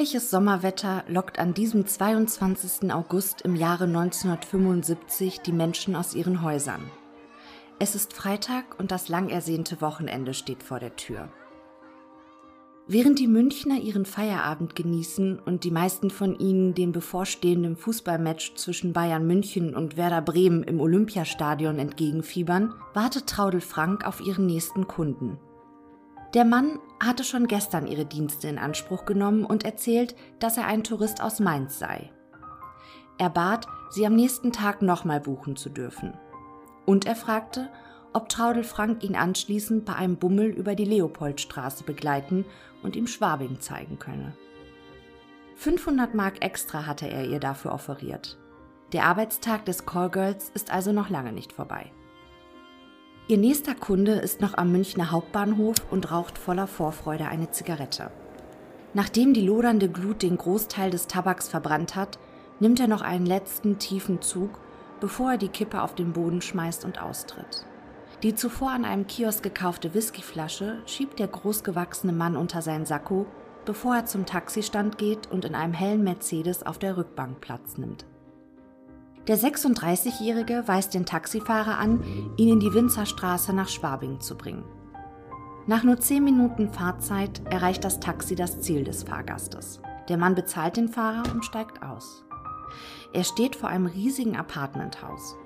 Herrliches Sommerwetter lockt an diesem 22. August im Jahre 1975 die Menschen aus ihren Häusern. Es ist Freitag und das lang ersehnte Wochenende steht vor der Tür. Während die Münchner ihren Feierabend genießen und die meisten von ihnen dem bevorstehenden Fußballmatch zwischen Bayern München und Werder Bremen im Olympiastadion entgegenfiebern, wartet Traudel Frank auf ihren nächsten Kunden. Der Mann hatte schon gestern ihre Dienste in Anspruch genommen und erzählt, dass er ein Tourist aus Mainz sei. Er bat, sie am nächsten Tag nochmal buchen zu dürfen. Und er fragte, ob Traudel Frank ihn anschließend bei einem Bummel über die Leopoldstraße begleiten und ihm Schwabing zeigen könne. 500 Mark extra hatte er ihr dafür offeriert. Der Arbeitstag des Callgirls ist also noch lange nicht vorbei. Ihr nächster Kunde ist noch am Münchner Hauptbahnhof und raucht voller Vorfreude eine Zigarette. Nachdem die lodernde Glut den Großteil des Tabaks verbrannt hat, nimmt er noch einen letzten tiefen Zug, bevor er die Kippe auf den Boden schmeißt und austritt. Die zuvor an einem Kiosk gekaufte Whiskyflasche schiebt der großgewachsene Mann unter seinen Sakko, bevor er zum Taxistand geht und in einem hellen Mercedes auf der Rückbank Platz nimmt. Der 36-Jährige weist den Taxifahrer an, ihn in die Winzerstraße nach Schwabing zu bringen. Nach nur 10 Minuten Fahrzeit erreicht das Taxi das Ziel des Fahrgastes. Der Mann bezahlt den Fahrer und steigt aus. Er steht vor einem riesigen Apartmenthaus.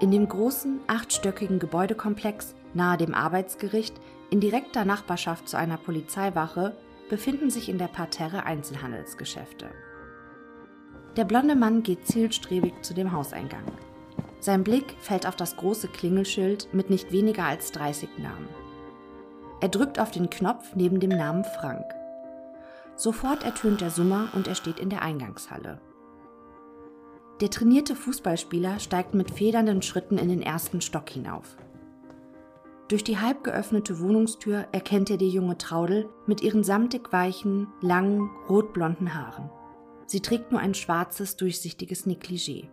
In dem großen, achtstöckigen Gebäudekomplex nahe dem Arbeitsgericht in direkter Nachbarschaft zu einer Polizeiwache befinden sich in der Parterre Einzelhandelsgeschäfte. Der blonde Mann geht zielstrebig zu dem Hauseingang. Sein Blick fällt auf das große Klingelschild mit nicht weniger als 30 Namen. Er drückt auf den Knopf neben dem Namen Frank. Sofort ertönt der Summer und er steht in der Eingangshalle. Der trainierte Fußballspieler steigt mit federnden Schritten in den ersten Stock hinauf. Durch die halb geöffnete Wohnungstür erkennt er die junge Traudel mit ihren samtig weichen, langen, rotblonden Haaren. Sie trägt nur ein schwarzes, durchsichtiges Negligé.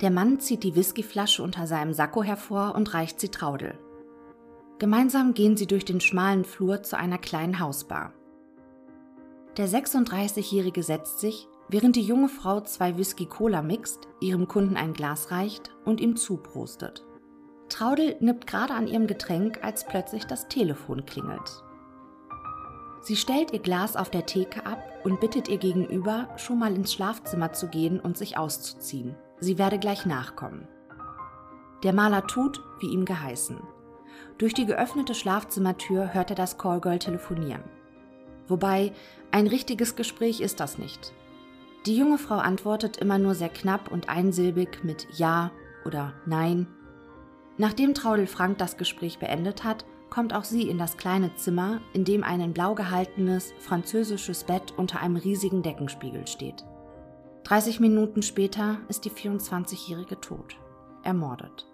Der Mann zieht die Whiskyflasche unter seinem Sakko hervor und reicht sie Traudel. Gemeinsam gehen sie durch den schmalen Flur zu einer kleinen Hausbar. Der 36-Jährige setzt sich, während die junge Frau zwei Whisky-Cola mixt, ihrem Kunden ein Glas reicht und ihm zuprostet. Traudel nippt gerade an ihrem Getränk, als plötzlich das Telefon klingelt. Sie stellt ihr Glas auf der Theke ab und bittet ihr gegenüber, schon mal ins Schlafzimmer zu gehen und sich auszuziehen. Sie werde gleich nachkommen. Der Maler tut, wie ihm geheißen. Durch die geöffnete Schlafzimmertür hört er das Callgirl telefonieren. Wobei, ein richtiges Gespräch ist das nicht. Die junge Frau antwortet immer nur sehr knapp und einsilbig mit Ja oder Nein. Nachdem Traudel Frank das Gespräch beendet hat, kommt auch sie in das kleine Zimmer, in dem ein in blau gehaltenes französisches Bett unter einem riesigen Deckenspiegel steht. 30 Minuten später ist die 24-Jährige tot, ermordet.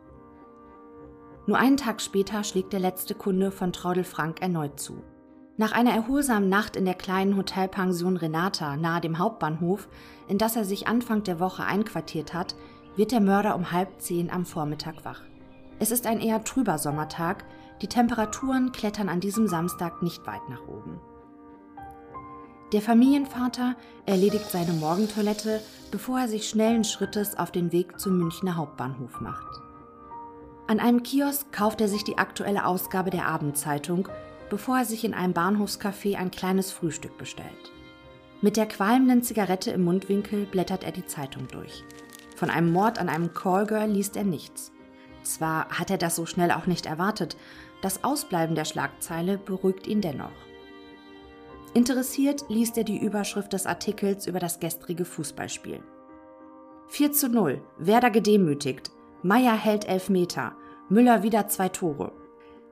Nur einen Tag später schlägt der letzte Kunde von Traudel Frank erneut zu. Nach einer erholsamen Nacht in der kleinen Hotelpension Renata nahe dem Hauptbahnhof, in das er sich Anfang der Woche einquartiert hat, wird der Mörder um halb zehn am Vormittag wach. Es ist ein eher trüber Sommertag, die Temperaturen klettern an diesem Samstag nicht weit nach oben. Der Familienvater erledigt seine Morgentoilette, bevor er sich schnellen Schrittes auf den Weg zum Münchner Hauptbahnhof macht. An einem Kiosk kauft er sich die aktuelle Ausgabe der Abendzeitung, bevor er sich in einem Bahnhofscafé ein kleines Frühstück bestellt. Mit der qualmenden Zigarette im Mundwinkel blättert er die Zeitung durch. Von einem Mord an einem Callgirl liest er nichts. Zwar hat er das so schnell auch nicht erwartet, das Ausbleiben der Schlagzeile beruhigt ihn dennoch. Interessiert liest er die Überschrift des Artikels über das gestrige Fußballspiel. 4 zu 0, Werder gedemütigt, Meier hält Elfmeter, Müller wieder zwei Tore.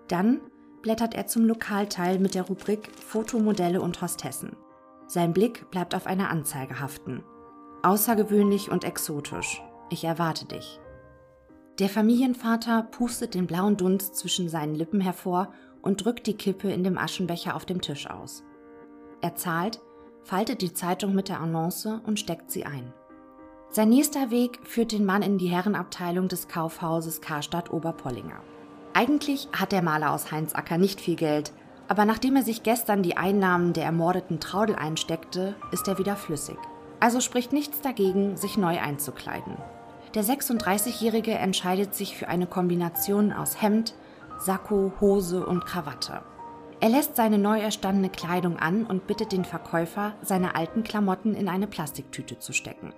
Dann blättert er zum Lokalteil mit der Rubrik Fotomodelle und Hostessen. Sein Blick bleibt auf einer Anzeige haften. Außergewöhnlich und exotisch. Ich erwarte dich. Der Familienvater pustet den blauen Dunst zwischen seinen Lippen hervor und drückt die Kippe in dem Aschenbecher auf dem Tisch aus. Er zahlt, faltet die Zeitung mit der Annonce und steckt sie ein. Sein nächster Weg führt den Mann in die Herrenabteilung des Kaufhauses Karstadt Oberpollinger. Eigentlich hat der Maler aus Heinzacker nicht viel Geld, Aber nachdem er sich gestern die Einnahmen der ermordeten Traudel einsteckte, ist er wieder flüssig. Also spricht nichts dagegen, sich neu einzukleiden. Der 36-Jährige entscheidet sich für eine Kombination aus Hemd, Sakko, Hose und Krawatte. Er lässt seine neu erstandene Kleidung an und bittet den Verkäufer, seine alten Klamotten in eine Plastiktüte zu stecken.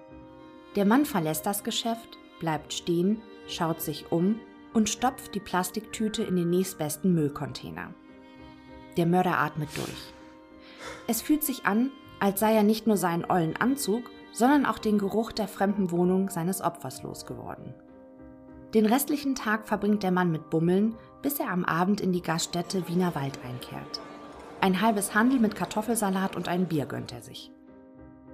Der Mann verlässt das Geschäft, bleibt stehen, schaut sich um und stopft die Plastiktüte in den nächstbesten Müllcontainer. Der Mörder atmet durch. Es fühlt sich an, als sei er nicht nur seinen ollen Anzug, sondern auch den Geruch der fremden Wohnung seines Opfers losgeworden. Den restlichen Tag verbringt der Mann mit Bummeln, bis er am Abend in die Gaststätte Wiener Wald einkehrt. Ein halbes Handel mit Kartoffelsalat und ein Bier gönnt er sich.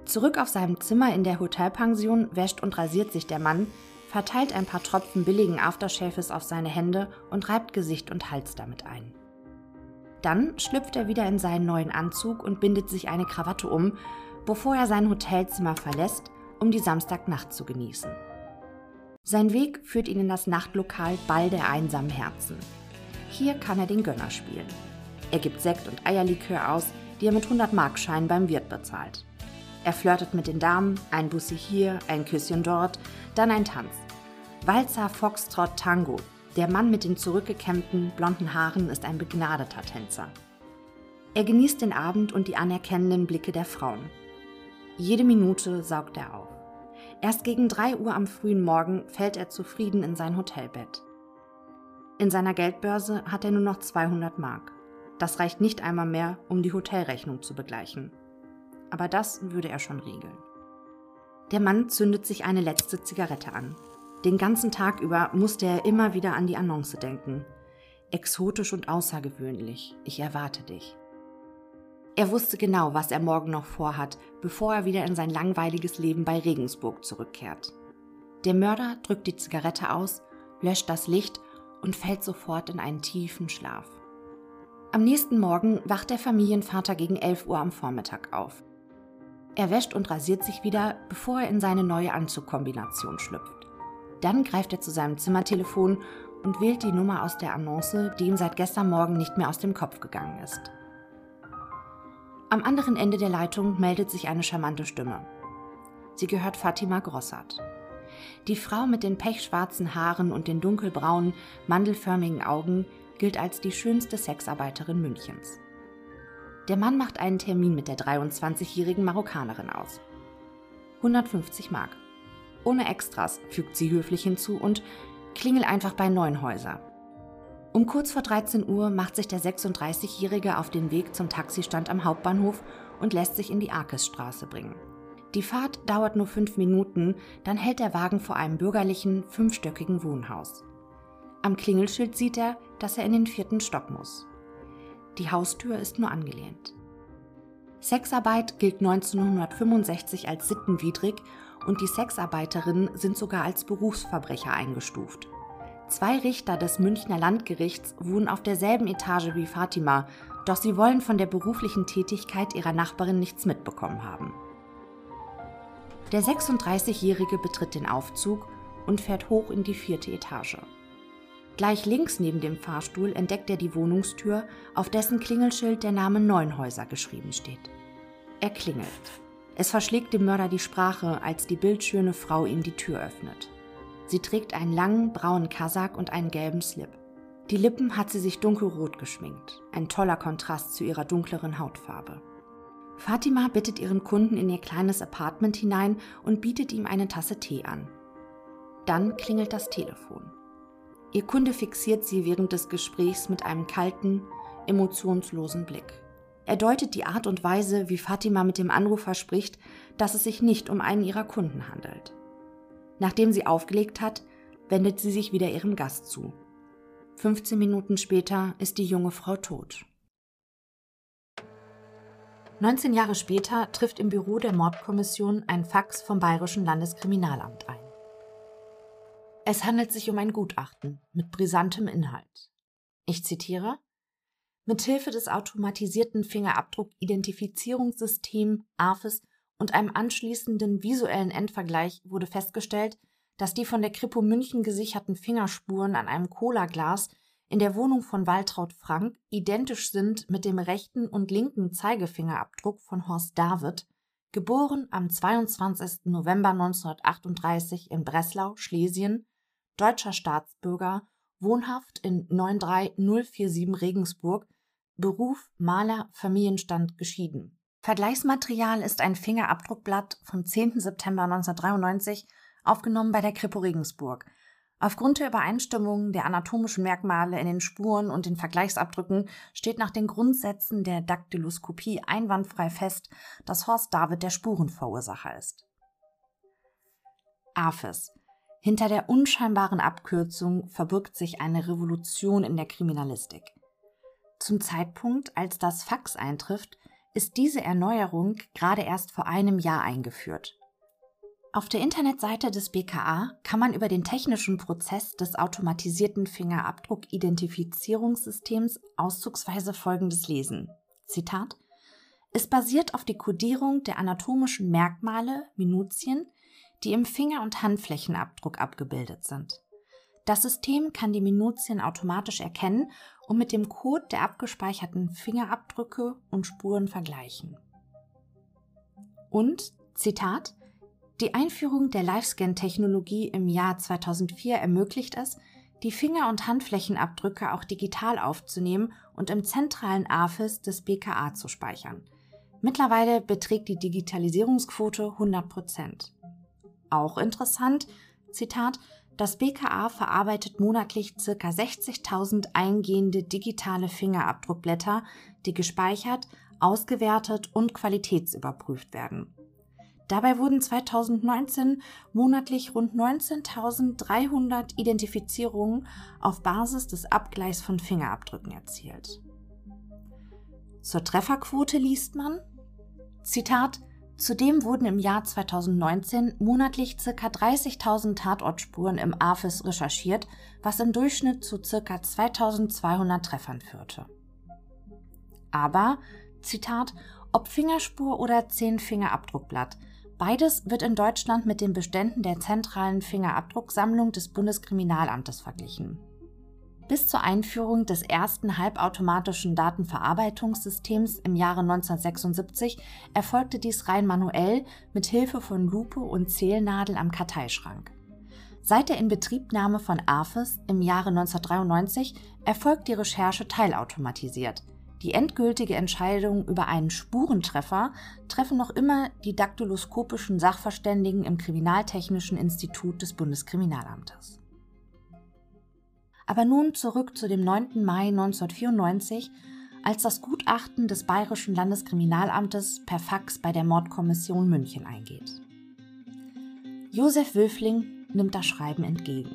Zurück auf seinem Zimmer in der Hotelpension wäscht und rasiert sich der Mann, verteilt ein paar Tropfen billigen Aftershaves auf seine Hände und reibt Gesicht und Hals damit ein. Dann schlüpft er wieder in seinen neuen Anzug und bindet sich eine Krawatte um, bevor er sein Hotelzimmer verlässt, um die Samstagnacht zu genießen. Sein Weg führt ihn in das Nachtlokal Ball der einsamen Herzen. Hier kann er den Gönner spielen. Er gibt Sekt und Eierlikör aus, die er mit 100 Markscheinen beim Wirt bezahlt. Er flirtet mit den Damen, ein Bussi hier, ein Küsschen dort, dann ein Tanz. Walzer, Foxtrot, Tango, der Mann mit den zurückgekämmten, blonden Haaren ist ein begnadeter Tänzer. Er genießt den Abend und die anerkennenden Blicke der Frauen. Jede Minute saugt er auf. Erst gegen 3 Uhr am frühen Morgen fällt er zufrieden in sein Hotelbett. In seiner Geldbörse hat er nur noch 200 Mark. Das reicht nicht einmal mehr, um die Hotelrechnung zu begleichen. Aber das würde er schon regeln. Der Mann zündet sich eine letzte Zigarette an. Den ganzen Tag über musste er immer wieder an die Annonce denken. Exotisch und außergewöhnlich. Ich erwarte dich. Er wusste genau, was er morgen noch vorhat, bevor er wieder in sein langweiliges Leben bei Regensburg zurückkehrt. Der Mörder drückt die Zigarette aus, löscht das Licht und fällt sofort in einen tiefen Schlaf. Am nächsten Morgen wacht der Familienvater gegen 11 Uhr am Vormittag auf. Er wäscht und rasiert sich wieder, bevor er in seine neue Anzugkombination schlüpft. Dann greift er zu seinem Zimmertelefon und wählt die Nummer aus der Annonce, die ihm seit gestern Morgen nicht mehr aus dem Kopf gegangen ist. Am anderen Ende der Leitung meldet sich eine charmante Stimme. Sie gehört Fatima Grossart. Die Frau mit den pechschwarzen Haaren und den dunkelbraunen, mandelförmigen Augen gilt als die schönste Sexarbeiterin Münchens. Der Mann macht einen Termin mit der 23-jährigen Marokkanerin aus. 150 Mark ohne Extras, fügt sie höflich hinzu und klingel einfach bei Neunhäuser. Um kurz vor 13 Uhr macht sich der 36-Jährige auf den Weg zum Taxistand am Hauptbahnhof und lässt sich in die Arkesstraße bringen. Die Fahrt dauert nur fünf Minuten, dann hält der Wagen vor einem bürgerlichen, fünfstöckigen Wohnhaus. Am Klingelschild sieht er, dass er in den vierten Stock muss. Die Haustür ist nur angelehnt. Sexarbeit gilt 1965 als sittenwidrig und die Sexarbeiterinnen sind sogar als Berufsverbrecher eingestuft. Zwei Richter des Münchner Landgerichts wohnen auf derselben Etage wie Fatima, doch sie wollen von der beruflichen Tätigkeit ihrer Nachbarin nichts mitbekommen haben. Der 36-Jährige betritt den Aufzug und fährt hoch in die vierte Etage. Gleich links neben dem Fahrstuhl entdeckt er die Wohnungstür, auf dessen Klingelschild der Name Neunhäuser geschrieben steht. Er klingelt. Es verschlägt dem Mörder die Sprache, als die bildschöne Frau ihm die Tür öffnet. Sie trägt einen langen braunen Kasak und einen gelben Slip. Die Lippen hat sie sich dunkelrot geschminkt, ein toller Kontrast zu ihrer dunkleren Hautfarbe. Fatima bittet ihren Kunden in ihr kleines Apartment hinein und bietet ihm eine Tasse Tee an. Dann klingelt das Telefon. Ihr Kunde fixiert sie während des Gesprächs mit einem kalten, emotionslosen Blick. Er deutet die Art und Weise, wie Fatima mit dem Anrufer spricht, dass es sich nicht um einen ihrer Kunden handelt. Nachdem sie aufgelegt hat, wendet sie sich wieder ihrem Gast zu. 15 Minuten später ist die junge Frau tot. 19 Jahre später trifft im Büro der Mordkommission ein Fax vom Bayerischen Landeskriminalamt ein. Es handelt sich um ein Gutachten mit brisantem Inhalt. Ich zitiere Mithilfe des automatisierten Fingerabdruck-Identifizierungssystems AFIS und einem anschließenden visuellen Endvergleich wurde festgestellt, dass die von der Kripo München gesicherten Fingerspuren an einem Cola-Glas in der Wohnung von Waltraud Frank identisch sind mit dem rechten und linken Zeigefingerabdruck von Horst David, geboren am 22. November 1938 in Breslau, Schlesien, deutscher Staatsbürger, wohnhaft in 93047 Regensburg, Beruf Maler, Familienstand geschieden. Vergleichsmaterial ist ein Fingerabdruckblatt vom 10. September 1993, aufgenommen bei der Kripo Regensburg. Aufgrund der Übereinstimmung der anatomischen Merkmale in den Spuren und den Vergleichsabdrücken steht nach den Grundsätzen der Daktyloskopie einwandfrei fest, dass Horst David der Spurenverursacher ist. AFIS. Hinter der unscheinbaren Abkürzung verbirgt sich eine Revolution in der Kriminalistik. Zum Zeitpunkt, als das Fax eintrifft, ist diese Erneuerung gerade erst vor einem Jahr eingeführt. Auf der Internetseite des BKA kann man über den technischen Prozess des automatisierten Fingerabdruck-Identifizierungssystems auszugsweise Folgendes lesen. Zitat Es basiert auf die Kodierung der anatomischen Merkmale, Minutien, die im Finger- und Handflächenabdruck abgebildet sind. Das System kann die Minutien automatisch erkennen und mit dem Code der abgespeicherten Fingerabdrücke und Spuren vergleichen. Und, Zitat, die Einführung der Livescan-Technologie im Jahr 2004 ermöglicht es, die Finger- und Handflächenabdrücke auch digital aufzunehmen und im zentralen AFIS des BKA zu speichern. Mittlerweile beträgt die Digitalisierungsquote 100 Prozent. Auch interessant, Zitat, das BKA verarbeitet monatlich ca. 60.000 eingehende digitale Fingerabdruckblätter, die gespeichert, ausgewertet und qualitätsüberprüft werden. Dabei wurden 2019 monatlich rund 19.300 Identifizierungen auf Basis des Abgleichs von Fingerabdrücken erzielt. Zur Trefferquote liest man, Zitat, Zudem wurden im Jahr 2019 monatlich ca. 30.000 Tatortspuren im AFIS recherchiert, was im Durchschnitt zu ca. 2200 Treffern führte. Aber, Zitat, ob Fingerspur oder Zehnfingerabdruckblatt, Beides wird in Deutschland mit den Beständen der zentralen Fingerabdrucksammlung des Bundeskriminalamtes verglichen. Bis zur Einführung des ersten halbautomatischen Datenverarbeitungssystems im Jahre 1976 erfolgte dies rein manuell mit Hilfe von Lupe und Zählnadel am Karteischrank. Seit der Inbetriebnahme von AFIS im Jahre 1993 erfolgt die Recherche teilautomatisiert – die endgültige Entscheidung über einen Spurentreffer treffen noch immer die daktyloskopischen Sachverständigen im Kriminaltechnischen Institut des Bundeskriminalamtes. Aber nun zurück zu dem 9. Mai 1994, als das Gutachten des Bayerischen Landeskriminalamtes per Fax bei der Mordkommission München eingeht. Josef Wülfling nimmt das Schreiben entgegen.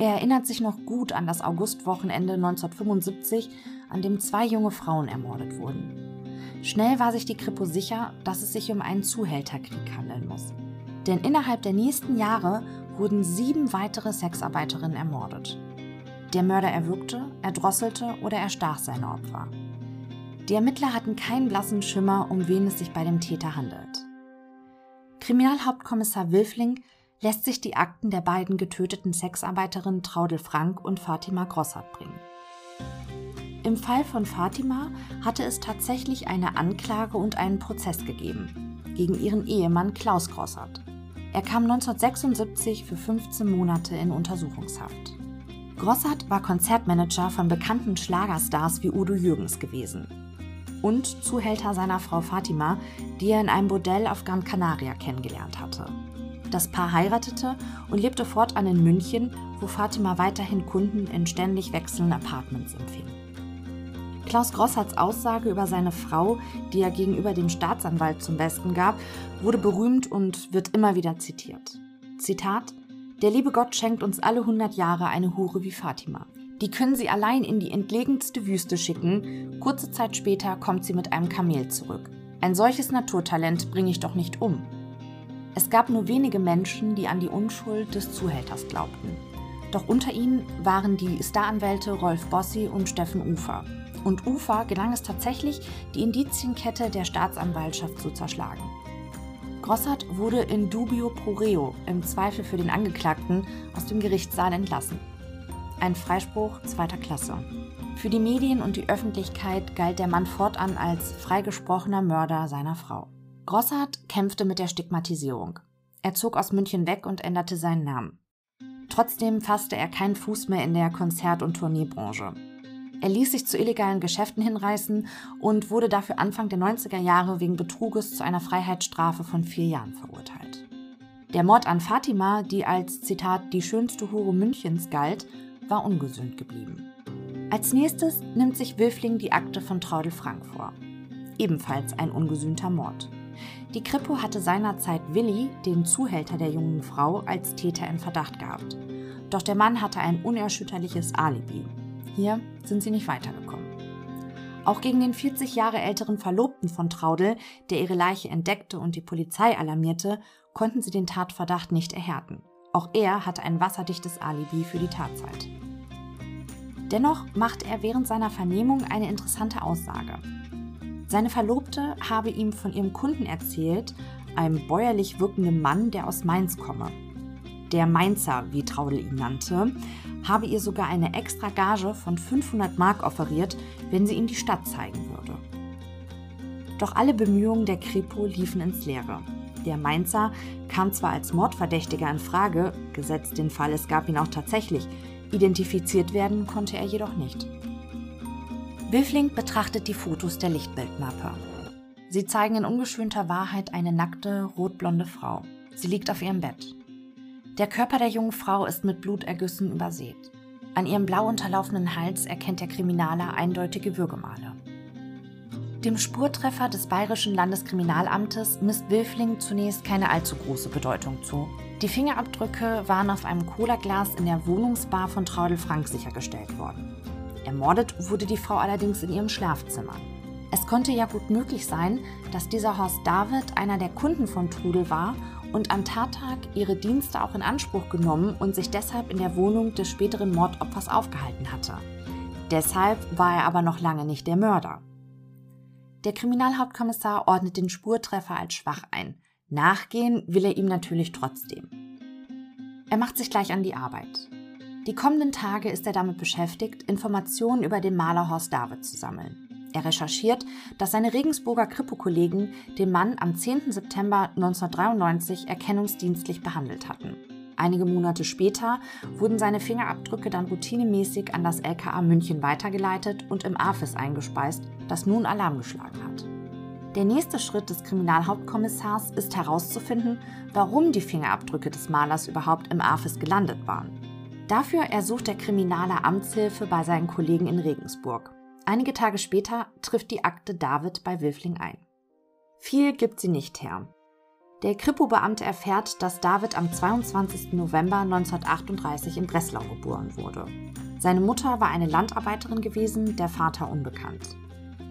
Er erinnert sich noch gut an das Augustwochenende 1975, an dem zwei junge Frauen ermordet wurden. Schnell war sich die Kripo sicher, dass es sich um einen Zuhälterkrieg handeln muss. Denn innerhalb der nächsten Jahre wurden sieben weitere Sexarbeiterinnen ermordet. Der Mörder erwürgte, erdrosselte oder erstach seine Opfer. Die Ermittler hatten keinen blassen Schimmer, um wen es sich bei dem Täter handelt. Kriminalhauptkommissar Wilfling lässt sich die Akten der beiden getöteten Sexarbeiterinnen Traudel Frank und Fatima Grossart bringen. Im Fall von Fatima hatte es tatsächlich eine Anklage und einen Prozess gegeben gegen ihren Ehemann Klaus Grossart. Er kam 1976 für 15 Monate in Untersuchungshaft. Grossart war Konzertmanager von bekannten Schlagerstars wie Udo Jürgens gewesen und Zuhälter seiner Frau Fatima, die er in einem Bordell auf Gran Canaria kennengelernt hatte. Das Paar heiratete und lebte fortan in München, wo Fatima weiterhin Kunden in ständig wechselnden Apartments empfing. Klaus Grossarts Aussage über seine Frau, die er gegenüber dem Staatsanwalt zum Besten gab, wurde berühmt und wird immer wieder zitiert. Zitat: Der liebe Gott schenkt uns alle 100 Jahre eine Hure wie Fatima. Die können sie allein in die entlegenste Wüste schicken. Kurze Zeit später kommt sie mit einem Kamel zurück. Ein solches Naturtalent bringe ich doch nicht um. Es gab nur wenige Menschen, die an die Unschuld des Zuhälters glaubten. Doch unter ihnen waren die Staranwälte Rolf Bossi und Steffen Ufer, und Ufa gelang es tatsächlich, die Indizienkette der Staatsanwaltschaft zu zerschlagen. Grossart wurde in dubio pro reo, im Zweifel für den Angeklagten, aus dem Gerichtssaal entlassen. ein Freispruch zweiter Klasse. Für die Medien und die Öffentlichkeit galt der Mann fortan als freigesprochener Mörder seiner Frau. Grossart kämpfte mit der Stigmatisierung. Er zog aus München weg und änderte seinen Namen. Trotzdem fasste er keinen Fuß mehr in der Konzert- und Tourneebranche. Er ließ sich zu illegalen Geschäften hinreißen und wurde dafür Anfang der 90er Jahre wegen Betruges zu einer Freiheitsstrafe von vier Jahren verurteilt. Der Mord an Fatima, die als Zitat die schönste Hure Münchens galt, war ungesühnt geblieben. Als nächstes nimmt sich Wilfling die Akte von Traudel Frank vor. Ebenfalls ein ungesühnter Mord. Die Kripo hatte seinerzeit Willi, den Zuhälter der jungen Frau, als Täter in Verdacht gehabt. Doch der Mann hatte ein unerschütterliches Alibi. Hier sind sie nicht weitergekommen. Auch gegen den 40 Jahre älteren Verlobten von Traudel, der ihre Leiche entdeckte und die Polizei alarmierte, konnten sie den Tatverdacht nicht erhärten. Auch er hatte ein wasserdichtes Alibi für die Tatzeit. Dennoch macht er während seiner Vernehmung eine interessante Aussage. Seine Verlobte habe ihm von ihrem Kunden erzählt, einem bäuerlich wirkenden Mann, der aus Mainz komme. Der Mainzer, wie Traudel ihn nannte, habe ihr sogar eine extra Gage von 500 Mark offeriert, wenn sie ihm die Stadt zeigen würde. Doch alle Bemühungen der Kripo liefen ins Leere. Der Mainzer kam zwar als Mordverdächtiger in Frage, gesetzt den Fall, es gab ihn auch tatsächlich, identifiziert werden konnte er jedoch nicht. Wilfling betrachtet die Fotos der Lichtbildmappe. Sie zeigen in ungeschönter Wahrheit eine nackte, rotblonde Frau. Sie liegt auf ihrem Bett. Der Körper der jungen Frau ist mit Blutergüssen übersät. An ihrem blau unterlaufenden Hals erkennt der Kriminaler eindeutige Würgemale. Dem Spurtreffer des Bayerischen Landeskriminalamtes misst Wilfling zunächst keine allzu große Bedeutung zu. Die Fingerabdrücke waren auf einem Colaglas in der Wohnungsbar von Traudel Frank sichergestellt worden. Ermordet wurde die Frau allerdings in ihrem Schlafzimmer. Es konnte ja gut möglich sein, dass dieser Horst David einer der Kunden von Trudel war und am Tattag ihre Dienste auch in Anspruch genommen und sich deshalb in der Wohnung des späteren Mordopfers aufgehalten hatte. Deshalb war er aber noch lange nicht der Mörder. Der Kriminalhauptkommissar ordnet den Spurtreffer als schwach ein. Nachgehen will er ihm natürlich trotzdem. Er macht sich gleich an die Arbeit. Die kommenden Tage ist er damit beschäftigt, Informationen über den Maler Horst David zu sammeln. Er recherchiert, dass seine Regensburger Kripo-Kollegen den Mann am 10. September 1993 erkennungsdienstlich behandelt hatten. Einige Monate später wurden seine Fingerabdrücke dann routinemäßig an das LKA München weitergeleitet und im AFIS eingespeist, das nun Alarm geschlagen hat. Der nächste Schritt des Kriminalhauptkommissars ist herauszufinden, warum die Fingerabdrücke des Malers überhaupt im AFIS gelandet waren. Dafür ersucht der Kriminale Amtshilfe bei seinen Kollegen in Regensburg. Einige Tage später trifft die Akte David bei Wilfling ein. Viel gibt sie nicht her. Der Kripo-Beamte erfährt, dass David am 22. November 1938 in Breslau geboren wurde. Seine Mutter war eine Landarbeiterin gewesen, der Vater unbekannt.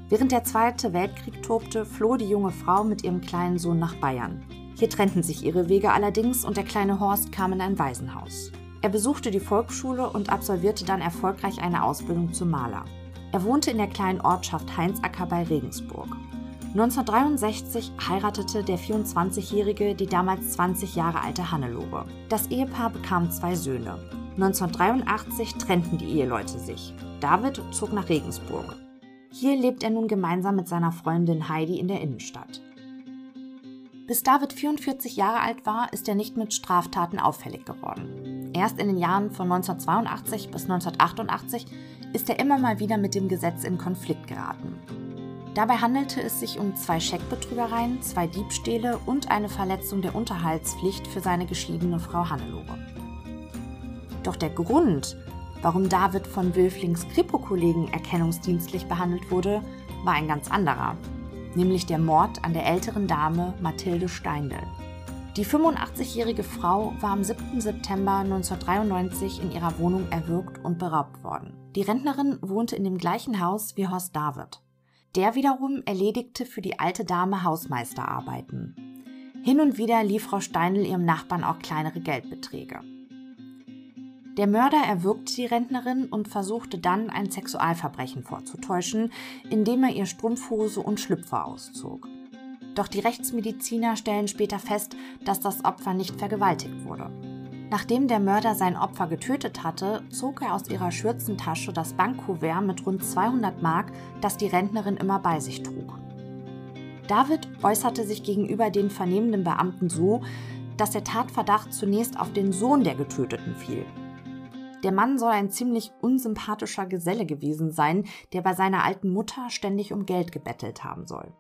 Während der Zweite Weltkrieg tobte, floh die junge Frau mit ihrem kleinen Sohn nach Bayern. Hier trennten sich ihre Wege allerdings und der kleine Horst kam in ein Waisenhaus. Er besuchte die Volksschule und absolvierte dann erfolgreich eine Ausbildung zum Maler. Er wohnte in der kleinen Ortschaft Heinzacker bei Regensburg. 1963 heiratete der 24-Jährige die damals 20 Jahre alte Hannelore. Das Ehepaar bekam zwei Söhne. 1983 trennten die Eheleute sich. David zog nach Regensburg. Hier lebt er nun gemeinsam mit seiner Freundin Heidi in der Innenstadt. Bis David 44 Jahre alt war, ist er nicht mit Straftaten auffällig geworden. Erst in den Jahren von 1982 bis 1988 ist er immer mal wieder mit dem Gesetz in Konflikt geraten. Dabei handelte es sich um zwei Scheckbetrügereien, zwei Diebstähle und eine Verletzung der Unterhaltspflicht für seine geschiedene Frau Hannelore. Doch der Grund, warum David von Wülflings Kripo-Kollegen erkennungsdienstlich behandelt wurde, war ein ganz anderer, nämlich der Mord an der älteren Dame Mathilde Steindl. Die 85-jährige Frau war am 7. September 1993 in ihrer Wohnung erwürgt und beraubt worden. Die Rentnerin wohnte in dem gleichen Haus wie Horst David. Der wiederum erledigte für die alte Dame Hausmeisterarbeiten. Hin und wieder lief Frau Steinl ihrem Nachbarn auch kleinere Geldbeträge. Der Mörder erwürgte die Rentnerin und versuchte dann, ein Sexualverbrechen vorzutäuschen, indem er ihr Strumpfhose und Schlüpfer auszog. Doch die Rechtsmediziner stellen später fest, dass das Opfer nicht vergewaltigt wurde. Nachdem der Mörder sein Opfer getötet hatte, zog er aus ihrer Schürzentasche das Bankkuvert mit rund 200 Mark, das die Rentnerin immer bei sich trug. David äußerte sich gegenüber den vernehmenden Beamten so, dass der Tatverdacht zunächst auf den Sohn der Getöteten fiel. Der Mann soll ein ziemlich unsympathischer Geselle gewesen sein, der bei seiner alten Mutter ständig um Geld gebettelt haben soll.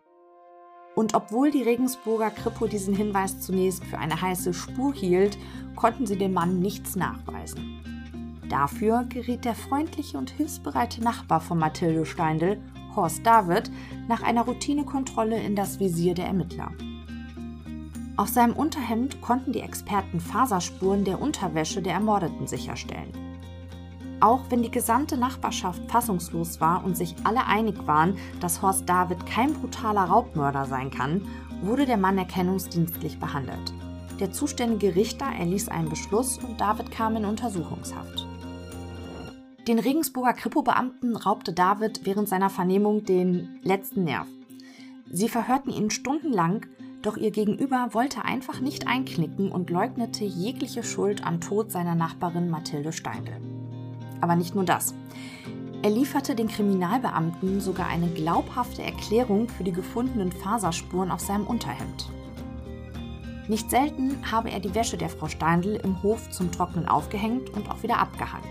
Und obwohl die Regensburger Kripo diesen Hinweis zunächst für eine heiße Spur hielt, konnten sie dem Mann nichts nachweisen. Dafür geriet der freundliche und hilfsbereite Nachbar von Mathilde Steindl, Horst David, nach einer Routinekontrolle in das Visier der Ermittler. Auf seinem Unterhemd konnten die Experten Faserspuren der Unterwäsche der Ermordeten sicherstellen. Auch wenn die gesamte Nachbarschaft fassungslos war und sich alle einig waren, dass Horst David kein brutaler Raubmörder sein kann, wurde der Mann erkennungsdienstlich behandelt. Der zuständige Richter erließ einen Beschluss und David kam in Untersuchungshaft. Den Regensburger Kripo-Beamten raubte David während seiner Vernehmung den letzten Nerv. Sie verhörten ihn stundenlang, doch ihr Gegenüber wollte einfach nicht einknicken und leugnete jegliche Schuld am Tod seiner Nachbarin Mathilde Steindl. Aber nicht nur das. Er lieferte den Kriminalbeamten sogar eine glaubhafte Erklärung für die gefundenen Faserspuren auf seinem Unterhemd. Nicht selten habe er die Wäsche der Frau Steindl im Hof zum Trocknen aufgehängt und auch wieder abgehangen.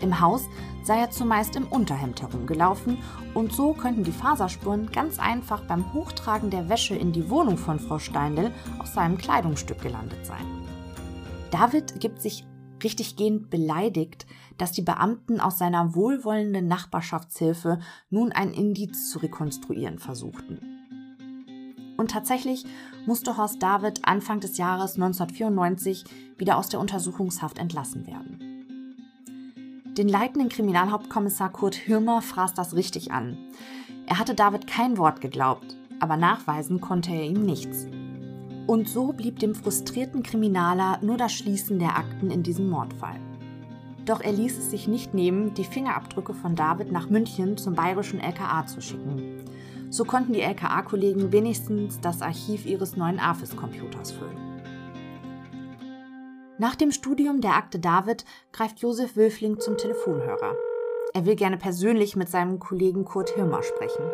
Im Haus sei er zumeist im Unterhemd herumgelaufen und so könnten die Faserspuren ganz einfach beim Hochtragen der Wäsche in die Wohnung von Frau Steindl auf seinem Kleidungsstück gelandet sein. David gibt sich richtiggehend beleidigt, dass die Beamten aus seiner wohlwollenden Nachbarschaftshilfe nun ein Indiz zu rekonstruieren versuchten. Und tatsächlich musste Horst David Anfang des Jahres 1994 wieder aus der Untersuchungshaft entlassen werden. Den leitenden Kriminalhauptkommissar Kurt Hirmer fraß das richtig an. Er hatte David kein Wort geglaubt, aber nachweisen konnte er ihm nichts. Und so blieb dem frustrierten Kriminaler nur das Schließen der Akten in diesem Mordfall. Doch er ließ es sich nicht nehmen, die Fingerabdrücke von David nach München zum bayerischen LKA zu schicken. So konnten die LKA-Kollegen wenigstens das Archiv ihres neuen AFIS-Computers füllen. Nach dem Studium der Akte David greift Josef Wülfling zum Telefonhörer. Er will gerne persönlich mit seinem Kollegen Kurt Hirmer sprechen.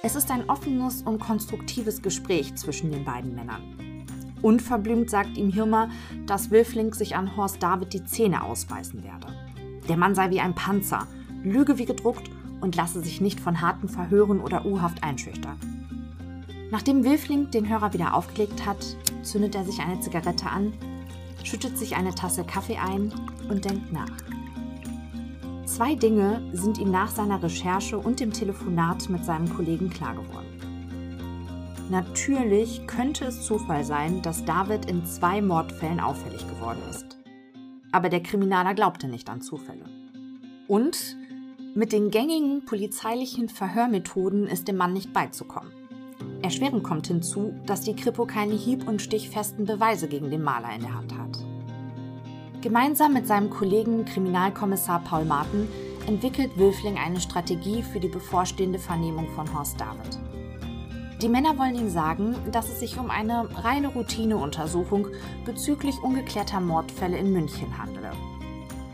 Es ist ein offenes und konstruktives Gespräch zwischen den beiden Männern. Unverblümt sagt ihm Hirmer, dass Wilfling sich an Horst David die Zähne ausbeißen werde. Der Mann sei wie ein Panzer, lüge wie gedruckt und lasse sich nicht von harten Verhören oder U-Haft einschüchtern. Nachdem Wilfling den Hörer wieder aufgelegt hat, zündet er sich eine Zigarette an, schüttet sich eine Tasse Kaffee ein und denkt nach. Zwei Dinge sind ihm nach seiner Recherche und dem Telefonat mit seinem Kollegen klar geworden. Natürlich könnte es Zufall sein, dass David in zwei Mordfällen auffällig geworden ist. Aber der Kriminaler glaubte nicht an Zufälle. Und mit den gängigen polizeilichen Verhörmethoden ist dem Mann nicht beizukommen. Erschwerend kommt hinzu, dass die Kripo keine hieb- und stichfesten Beweise gegen den Maler in der Hand hat. Gemeinsam mit seinem Kollegen Kriminalkommissar Paul Martin entwickelt Wilfling eine Strategie für die bevorstehende Vernehmung von Horst David. Die Männer wollen ihm sagen, dass es sich um eine reine Routineuntersuchung bezüglich ungeklärter Mordfälle in München handele.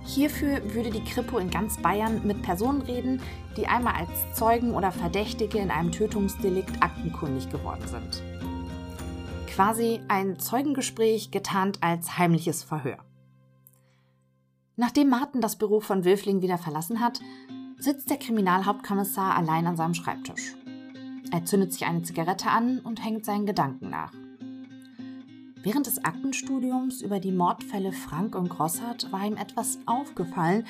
Hierfür würde die Kripo in ganz Bayern mit Personen reden, die einmal als Zeugen oder Verdächtige in einem Tötungsdelikt aktenkundig geworden sind. Quasi ein Zeugengespräch getarnt als heimliches Verhör. Nachdem Martin das Büro von Wilfling wieder verlassen hat, sitzt der Kriminalhauptkommissar allein an seinem Schreibtisch. Er zündet sich eine Zigarette an und hängt seinen Gedanken nach. Während des Aktenstudiums über die Mordfälle Frank und Grossart war ihm etwas aufgefallen,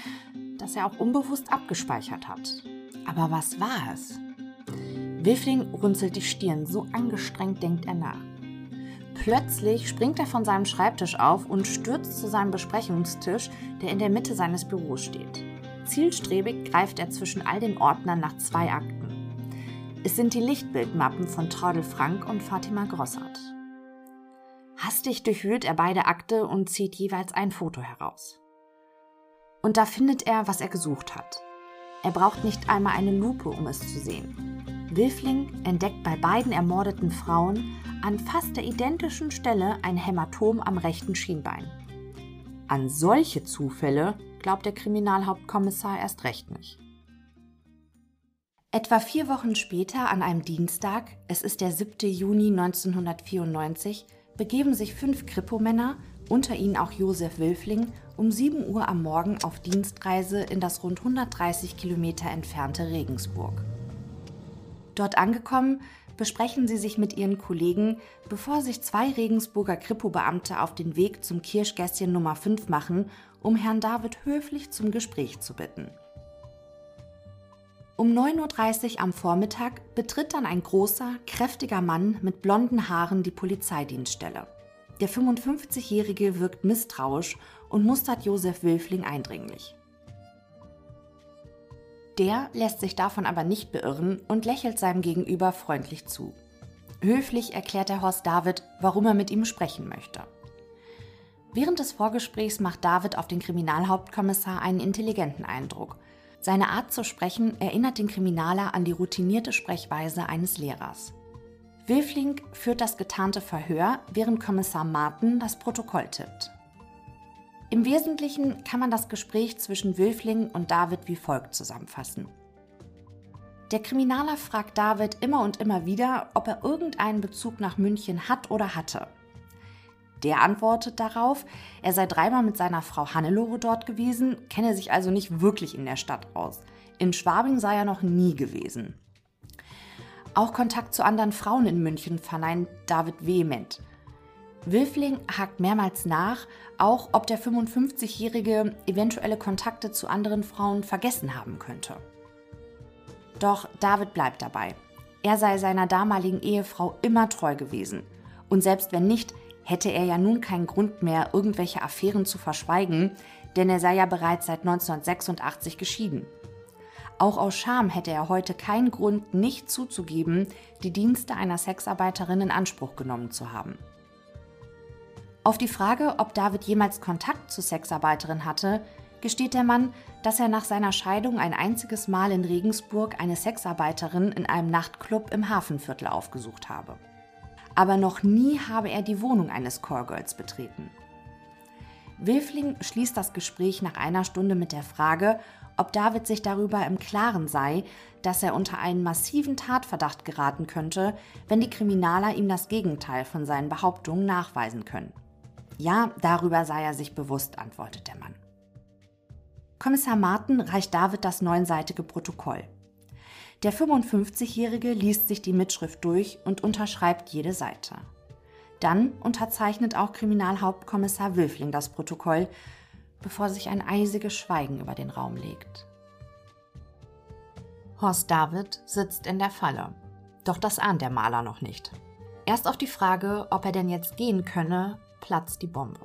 das er auch unbewusst abgespeichert hat. Aber was war es? Wilfling runzelt die Stirn, so angestrengt denkt er nach. Plötzlich springt er von seinem Schreibtisch auf und stürzt zu seinem Besprechungstisch, der in der Mitte seines Büros steht. Zielstrebig greift er zwischen all den Ordnern nach zwei Akten. Es sind die Lichtbildmappen von Traudel Frank und Fatima Grossart. Hastig durchwühlt er beide Akte und zieht jeweils ein Foto heraus. Und da findet er, was er gesucht hat. Er braucht nicht einmal eine Lupe, um es zu sehen. Wilfling entdeckt bei beiden ermordeten Frauen an fast der identischen Stelle ein Hämatom am rechten Schienbein. An solche Zufälle glaubt der Kriminalhauptkommissar erst recht nicht. Etwa vier Wochen später, an einem Dienstag, es ist der 7. Juni 1994, begeben sich fünf Kripo-Männer, unter ihnen auch Josef Wilfling, um 7 Uhr am Morgen auf Dienstreise in das rund 130 Kilometer entfernte Regensburg. Dort angekommen, besprechen sie sich mit ihren Kollegen, bevor sich zwei Regensburger Kripo-Beamte auf den Weg zum Kirschgässchen Nummer 5 machen, um Herrn David höflich zum Gespräch zu bitten. Um 9.30 Uhr am Vormittag betritt dann ein großer, kräftiger Mann mit blonden Haaren die Polizeidienststelle. Der 55-Jährige wirkt misstrauisch und mustert Josef Wilfling eindringlich. Der lässt sich davon aber nicht beirren und lächelt seinem Gegenüber freundlich zu. Höflich erklärt der Horst David, warum er mit ihm sprechen möchte. Während des Vorgesprächs macht David auf den Kriminalhauptkommissar einen intelligenten Eindruck. Seine Art zu sprechen erinnert den Kriminaler an die routinierte Sprechweise eines Lehrers. Wilfling führt das getarnte Verhör, während Kommissar Martin das Protokoll tippt. Im Wesentlichen kann man das Gespräch zwischen Wülfling und David wie folgt zusammenfassen. Der Kriminaler fragt David immer und immer wieder, ob er irgendeinen Bezug nach München hat oder hatte. Der antwortet darauf, er sei dreimal mit seiner Frau Hannelore dort gewesen, kenne sich also nicht wirklich in der Stadt aus. In Schwabing sei er noch nie gewesen. Auch Kontakt zu anderen Frauen in München verneint David vehement. Wilfling hakt mehrmals nach, auch ob der 55-Jährige eventuelle Kontakte zu anderen Frauen vergessen haben könnte. Doch David bleibt dabei. Er sei seiner damaligen Ehefrau immer treu gewesen. Und selbst wenn nicht, hätte er ja nun keinen Grund mehr, irgendwelche Affären zu verschweigen, denn er sei ja bereits seit 1986 geschieden. Auch aus Scham hätte er heute keinen Grund, nicht zuzugeben, die Dienste einer Sexarbeiterin in Anspruch genommen zu haben. Auf die Frage, ob David jemals Kontakt zu Sexarbeiterin hatte, gesteht der Mann, dass er nach seiner Scheidung ein einziges Mal in Regensburg eine Sexarbeiterin in einem Nachtclub im Hafenviertel aufgesucht habe. Aber noch nie habe er die Wohnung eines Callgirls betreten. Wilfling schließt das Gespräch nach einer Stunde mit der Frage, ob David sich darüber im Klaren sei, dass er unter einen massiven Tatverdacht geraten könnte, wenn die Kriminaler ihm das Gegenteil von seinen Behauptungen nachweisen können. Ja, darüber sei er sich bewusst, antwortet der Mann. Kommissar Martin reicht David das neunseitige Protokoll. Der 55-Jährige liest sich die Mitschrift durch und unterschreibt jede Seite. Dann unterzeichnet auch Kriminalhauptkommissar Wilfling das Protokoll, bevor sich ein eisiges Schweigen über den Raum legt. Horst David sitzt in der Falle. Doch das ahnt der Maler noch nicht. Erst auf die Frage, ob er denn jetzt gehen könne, platzt die Bombe.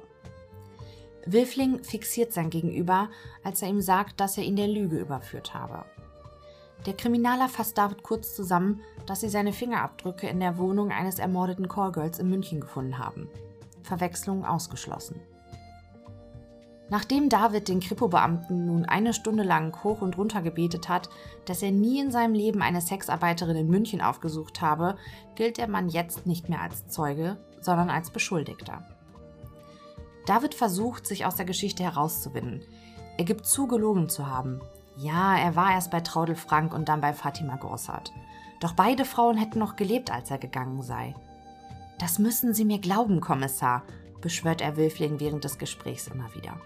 Wilfling fixiert sein Gegenüber, als er ihm sagt, dass er ihn der Lüge überführt habe. Der Kriminaler fasst David kurz zusammen, dass sie seine Fingerabdrücke in der Wohnung eines ermordeten Callgirls in München gefunden haben. Verwechslung ausgeschlossen. Nachdem David den Kripo-Beamten nun eine Stunde lang hoch und runter gebetet hat, dass er nie in seinem Leben eine Sexarbeiterin in München aufgesucht habe, gilt der Mann jetzt nicht mehr als Zeuge, sondern als Beschuldigter. David versucht, sich aus der Geschichte herauszuwinden. Er gibt zu, gelogen zu haben. Ja, er war erst bei Traudel Frank und dann bei Fatima Grossart. Doch beide Frauen hätten noch gelebt, als er gegangen sei. Das müssen Sie mir glauben, Kommissar, beschwört er Wilfling während des Gesprächs immer wieder.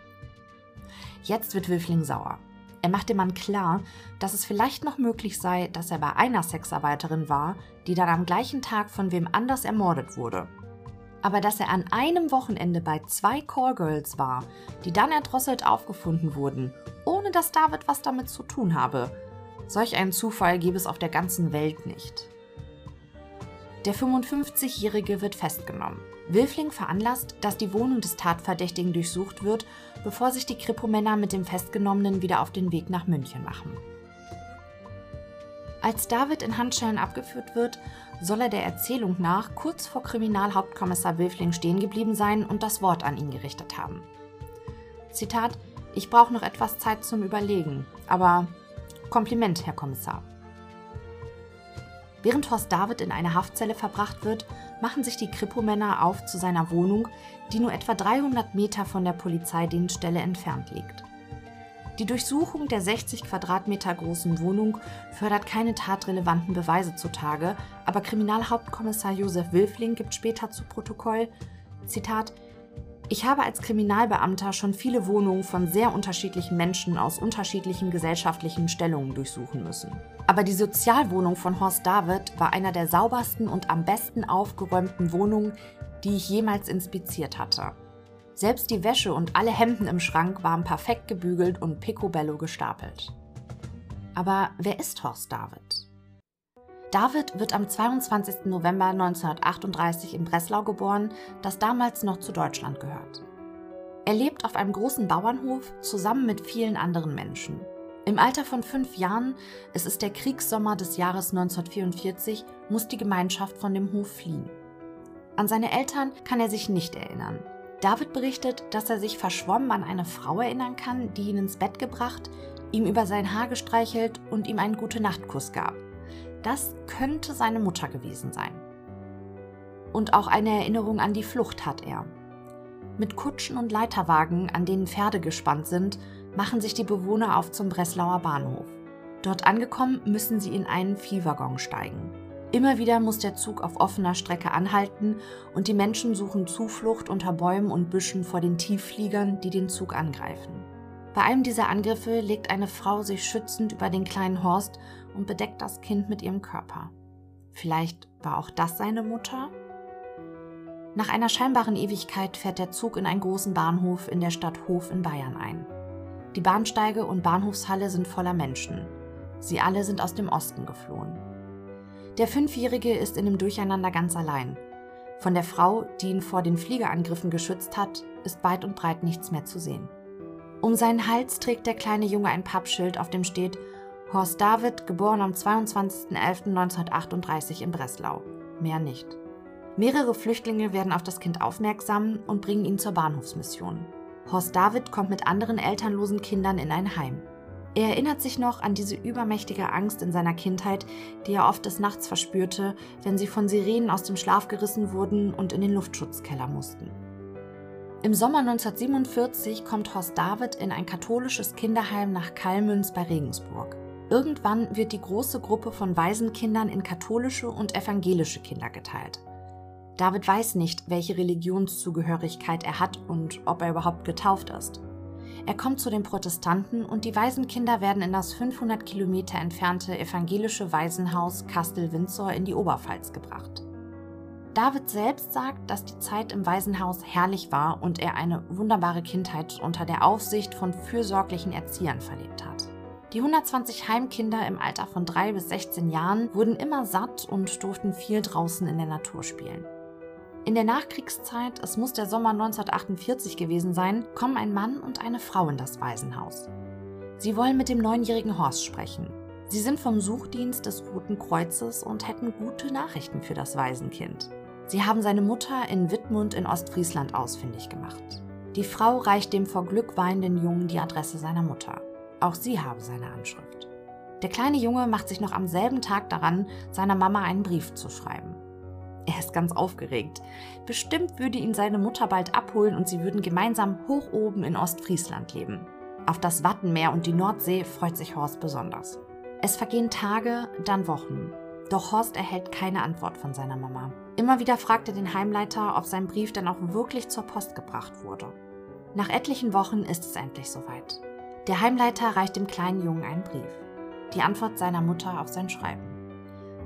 Jetzt wird Wilfling sauer. Er macht dem Mann klar, dass es vielleicht noch möglich sei, dass er bei einer Sexarbeiterin war, die dann am gleichen Tag von wem anders ermordet wurde aber dass er an einem Wochenende bei zwei Callgirls war, die dann erdrosselt aufgefunden wurden, ohne dass David was damit zu tun habe. Solch einen Zufall gäbe es auf der ganzen Welt nicht. Der 55-Jährige wird festgenommen. Wilfling veranlasst, dass die Wohnung des Tatverdächtigen durchsucht wird, bevor sich die Kripo-Männer mit dem Festgenommenen wieder auf den Weg nach München machen. Als David in Handschellen abgeführt wird, soll er der Erzählung nach kurz vor Kriminalhauptkommissar Wilfling stehen geblieben sein und das Wort an ihn gerichtet haben. Zitat: Ich brauche noch etwas Zeit zum Überlegen, aber Kompliment, Herr Kommissar. Während Horst David in einer Haftzelle verbracht wird, machen sich die Kripo-Männer auf zu seiner Wohnung, die nur etwa 300 Meter von der Polizeidienststelle entfernt liegt. Die Durchsuchung der 60 Quadratmeter großen Wohnung fördert keine tatrelevanten Beweise zutage, aber Kriminalhauptkommissar Josef Wilfling gibt später zu Protokoll, Zitat, ich habe als Kriminalbeamter schon viele Wohnungen von sehr unterschiedlichen Menschen aus unterschiedlichen gesellschaftlichen Stellungen durchsuchen müssen. Aber die Sozialwohnung von Horst David war einer der saubersten und am besten aufgeräumten Wohnungen, die ich jemals inspiziert hatte. Selbst die Wäsche und alle Hemden im Schrank waren perfekt gebügelt und picobello gestapelt. Aber wer ist Horst David? David wird am 22. November 1938 in Breslau geboren, das damals noch zu Deutschland gehört. Er lebt auf einem großen Bauernhof zusammen mit vielen anderen Menschen. Im Alter von fünf Jahren, es ist der Kriegssommer des Jahres 1944, muss die Gemeinschaft von dem Hof fliehen. An seine Eltern kann er sich nicht erinnern. David berichtet, dass er sich verschwommen an eine Frau erinnern kann, die ihn ins Bett gebracht, ihm über sein Haar gestreichelt und ihm einen Gute-Nacht-Kuss gab. Das könnte seine Mutter gewesen sein. Und auch eine Erinnerung an die Flucht hat er. Mit Kutschen und Leiterwagen, an denen Pferde gespannt sind, machen sich die Bewohner auf zum Breslauer Bahnhof. Dort angekommen müssen sie in einen Viehwaggon steigen. Immer wieder muss der Zug auf offener Strecke anhalten und die Menschen suchen Zuflucht unter Bäumen und Büschen vor den Tieffliegern, die den Zug angreifen. Bei einem dieser Angriffe legt eine Frau sich schützend über den kleinen Horst und bedeckt das Kind mit ihrem Körper. Vielleicht war auch das seine Mutter? Nach einer scheinbaren Ewigkeit fährt der Zug in einen großen Bahnhof in der Stadt Hof in Bayern ein. Die Bahnsteige und Bahnhofshalle sind voller Menschen. Sie alle sind aus dem Osten geflohen. Der Fünfjährige ist in dem Durcheinander ganz allein. Von der Frau, die ihn vor den Fliegerangriffen geschützt hat, ist weit und breit nichts mehr zu sehen. Um seinen Hals trägt der kleine Junge ein Pappschild, auf dem steht Horst David, geboren am 22.11.1938 in Breslau. Mehr nicht. Mehrere Flüchtlinge werden auf das Kind aufmerksam und bringen ihn zur Bahnhofsmission. Horst David kommt mit anderen elternlosen Kindern in ein Heim. Er erinnert sich noch an diese übermächtige Angst in seiner Kindheit, die er oft des Nachts verspürte, wenn sie von Sirenen aus dem Schlaf gerissen wurden und in den Luftschutzkeller mussten. Im Sommer 1947 kommt Horst David in ein katholisches Kinderheim nach Kallmünz bei Regensburg. Irgendwann wird die große Gruppe von Waisenkindern in katholische und evangelische Kinder geteilt. David weiß nicht, welche Religionszugehörigkeit er hat und ob er überhaupt getauft ist. Er kommt zu den Protestanten und die Waisenkinder werden in das 500 Kilometer entfernte evangelische Waisenhaus Kastel-Windsor in die Oberpfalz gebracht. David selbst sagt, dass die Zeit im Waisenhaus herrlich war und er eine wunderbare Kindheit unter der Aufsicht von fürsorglichen Erziehern verlebt hat. Die 120 Heimkinder im Alter von 3 bis 16 Jahren wurden immer satt und durften viel draußen in der Natur spielen. In der Nachkriegszeit, es muss der Sommer 1948 gewesen sein, kommen ein Mann und eine Frau in das Waisenhaus. Sie wollen mit dem neunjährigen Horst sprechen. Sie sind vom Suchdienst des Roten Kreuzes und hätten gute Nachrichten für das Waisenkind. Sie haben seine Mutter in Wittmund in Ostfriesland ausfindig gemacht. Die Frau reicht dem vor Glück weinenden Jungen die Adresse seiner Mutter. Auch sie habe seine Anschrift. Der kleine Junge macht sich noch am selben Tag daran, seiner Mama einen Brief zu schreiben. Er ist ganz aufgeregt. Bestimmt würde ihn seine Mutter bald abholen und sie würden gemeinsam hoch oben in Ostfriesland leben. Auf das Wattenmeer und die Nordsee freut sich Horst besonders. Es vergehen Tage, dann Wochen. Doch Horst erhält keine Antwort von seiner Mama. Immer wieder fragt er den Heimleiter, ob sein Brief dann auch wirklich zur Post gebracht wurde. Nach etlichen Wochen ist es endlich soweit. Der Heimleiter reicht dem kleinen Jungen einen Brief. Die Antwort seiner Mutter auf sein Schreiben.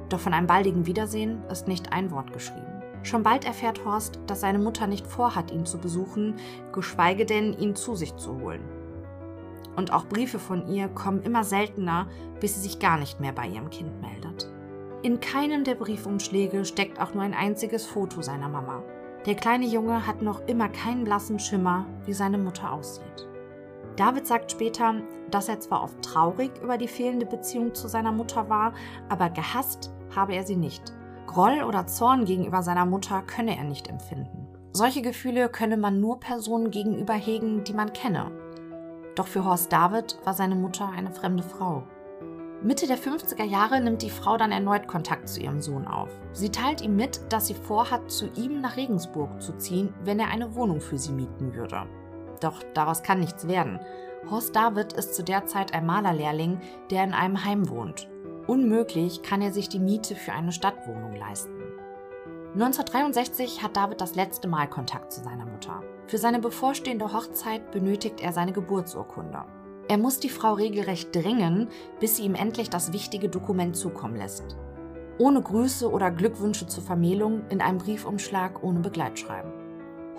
Doch von einem baldigen Wiedersehen ist nicht ein Wort geschrieben. Schon bald erfährt Horst, dass seine Mutter nicht vorhat, ihn zu besuchen, geschweige denn, ihn zu sich zu holen. Und auch Briefe von ihr kommen immer seltener, bis sie sich gar nicht mehr bei ihrem Kind meldet. In keinem der Briefumschläge steckt auch nur ein einziges Foto seiner Mama. Der kleine Junge hat noch immer keinen blassen Schimmer, wie seine Mutter aussieht. David sagt später, dass er zwar oft traurig über die fehlende Beziehung zu seiner Mutter war, aber gehasst habe er sie nicht. Groll oder Zorn gegenüber seiner Mutter könne er nicht empfinden. Solche Gefühle könne man nur Personen gegenüber hegen, die man kenne. Doch für Horst David war seine Mutter eine fremde Frau. Mitte der 50er Jahre nimmt die Frau dann erneut Kontakt zu ihrem Sohn auf. Sie teilt ihm mit, dass sie vorhat, zu ihm nach Regensburg zu ziehen, wenn er eine Wohnung für sie mieten würde. Doch daraus kann nichts werden. Horst David ist zu der Zeit ein Malerlehrling, der in einem Heim wohnt. Unmöglich kann er sich die Miete für eine Stadtwohnung leisten. 1963 hat David das letzte Mal Kontakt zu seiner Mutter. Für seine bevorstehende Hochzeit benötigt er seine Geburtsurkunde. Er muss die Frau regelrecht drängen, bis sie ihm endlich das wichtige Dokument zukommen lässt. Ohne Grüße oder Glückwünsche zur Vermählung in einem Briefumschlag ohne Begleitschreiben.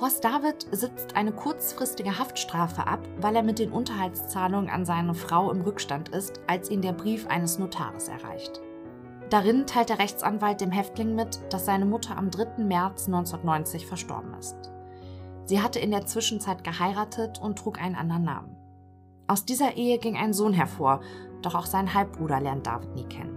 Horst David sitzt eine kurzfristige Haftstrafe ab, weil er mit den Unterhaltszahlungen an seine Frau im Rückstand ist, als ihn der Brief eines Notares erreicht. Darin teilt der Rechtsanwalt dem Häftling mit, dass seine Mutter am 3. März 1990 verstorben ist. Sie hatte in der Zwischenzeit geheiratet und trug einen anderen Namen. Aus dieser Ehe ging ein Sohn hervor, doch auch sein Halbbruder lernt David nie kennen.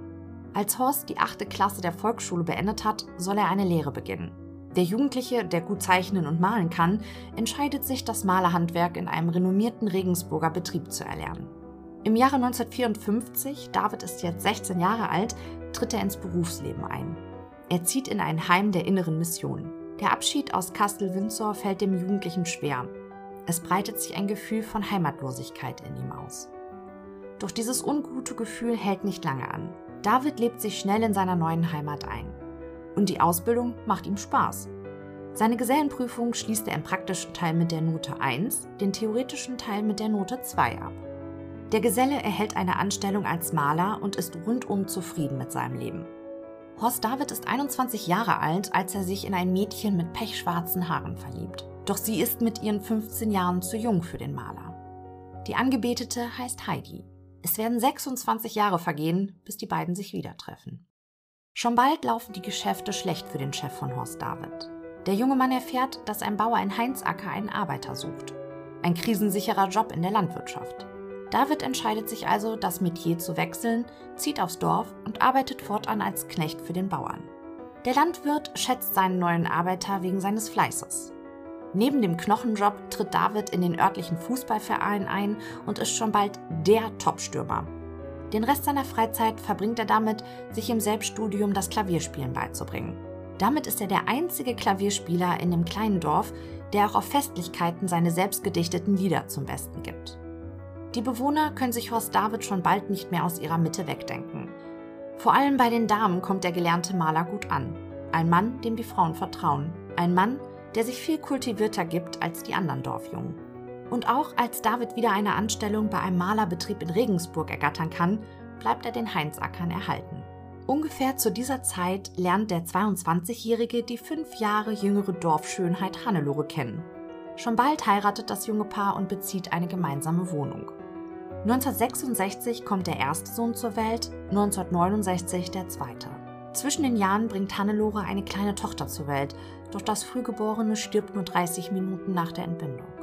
Als Horst die achte Klasse der Volksschule beendet hat, soll er eine Lehre beginnen. Der Jugendliche, der gut zeichnen und malen kann, entscheidet sich, das Malerhandwerk in einem renommierten Regensburger Betrieb zu erlernen. Im Jahre 1954, David ist jetzt 16 Jahre alt, tritt er ins Berufsleben ein. Er zieht in ein Heim der inneren Mission. Der Abschied aus Kastel-Windsor fällt dem Jugendlichen schwer. Es breitet sich ein Gefühl von Heimatlosigkeit in ihm aus. Doch dieses ungute Gefühl hält nicht lange an. David lebt sich schnell in seiner neuen Heimat ein. Und die Ausbildung macht ihm Spaß. Seine Gesellenprüfung schließt er im praktischen Teil mit der Note 1, den theoretischen Teil mit der Note 2 ab. Der Geselle erhält eine Anstellung als Maler und ist rundum zufrieden mit seinem Leben. Horst David ist 21 Jahre alt, als er sich in ein Mädchen mit pechschwarzen Haaren verliebt. Doch sie ist mit ihren 15 Jahren zu jung für den Maler. Die Angebetete heißt Heidi. Es werden 26 Jahre vergehen, bis die beiden sich wieder treffen. Schon bald laufen die Geschäfte schlecht für den Chef von Horst David. Der junge Mann erfährt, dass ein Bauer in Heinzacker einen Arbeiter sucht. Ein krisensicherer Job in der Landwirtschaft. David entscheidet sich also, das Metier zu wechseln, zieht aufs Dorf und arbeitet fortan als Knecht für den Bauern. Der Landwirt schätzt seinen neuen Arbeiter wegen seines Fleißes. Neben dem Knochenjob tritt David in den örtlichen Fußballverein ein und ist schon bald der Topstürmer. Den Rest seiner Freizeit verbringt er damit, sich im Selbststudium das Klavierspielen beizubringen. Damit ist er der einzige Klavierspieler in dem kleinen Dorf, der auch auf Festlichkeiten seine selbstgedichteten Lieder zum Besten gibt. Die Bewohner können sich Horst David schon bald nicht mehr aus ihrer Mitte wegdenken. Vor allem bei den Damen kommt der gelernte Maler gut an. Ein Mann, dem die Frauen vertrauen. Ein Mann, der sich viel kultivierter gibt als die anderen Dorfjungen. Und auch als David wieder eine Anstellung bei einem Malerbetrieb in Regensburg ergattern kann, bleibt er den Heinzackern erhalten. Ungefähr zu dieser Zeit lernt der 22-Jährige die fünf Jahre jüngere Dorfschönheit Hannelore kennen. Schon bald heiratet das junge Paar und bezieht eine gemeinsame Wohnung. 1966 kommt der erste Sohn zur Welt, 1969 der zweite. Zwischen den Jahren bringt Hannelore eine kleine Tochter zur Welt, doch das Frühgeborene stirbt nur 30 Minuten nach der Entbindung.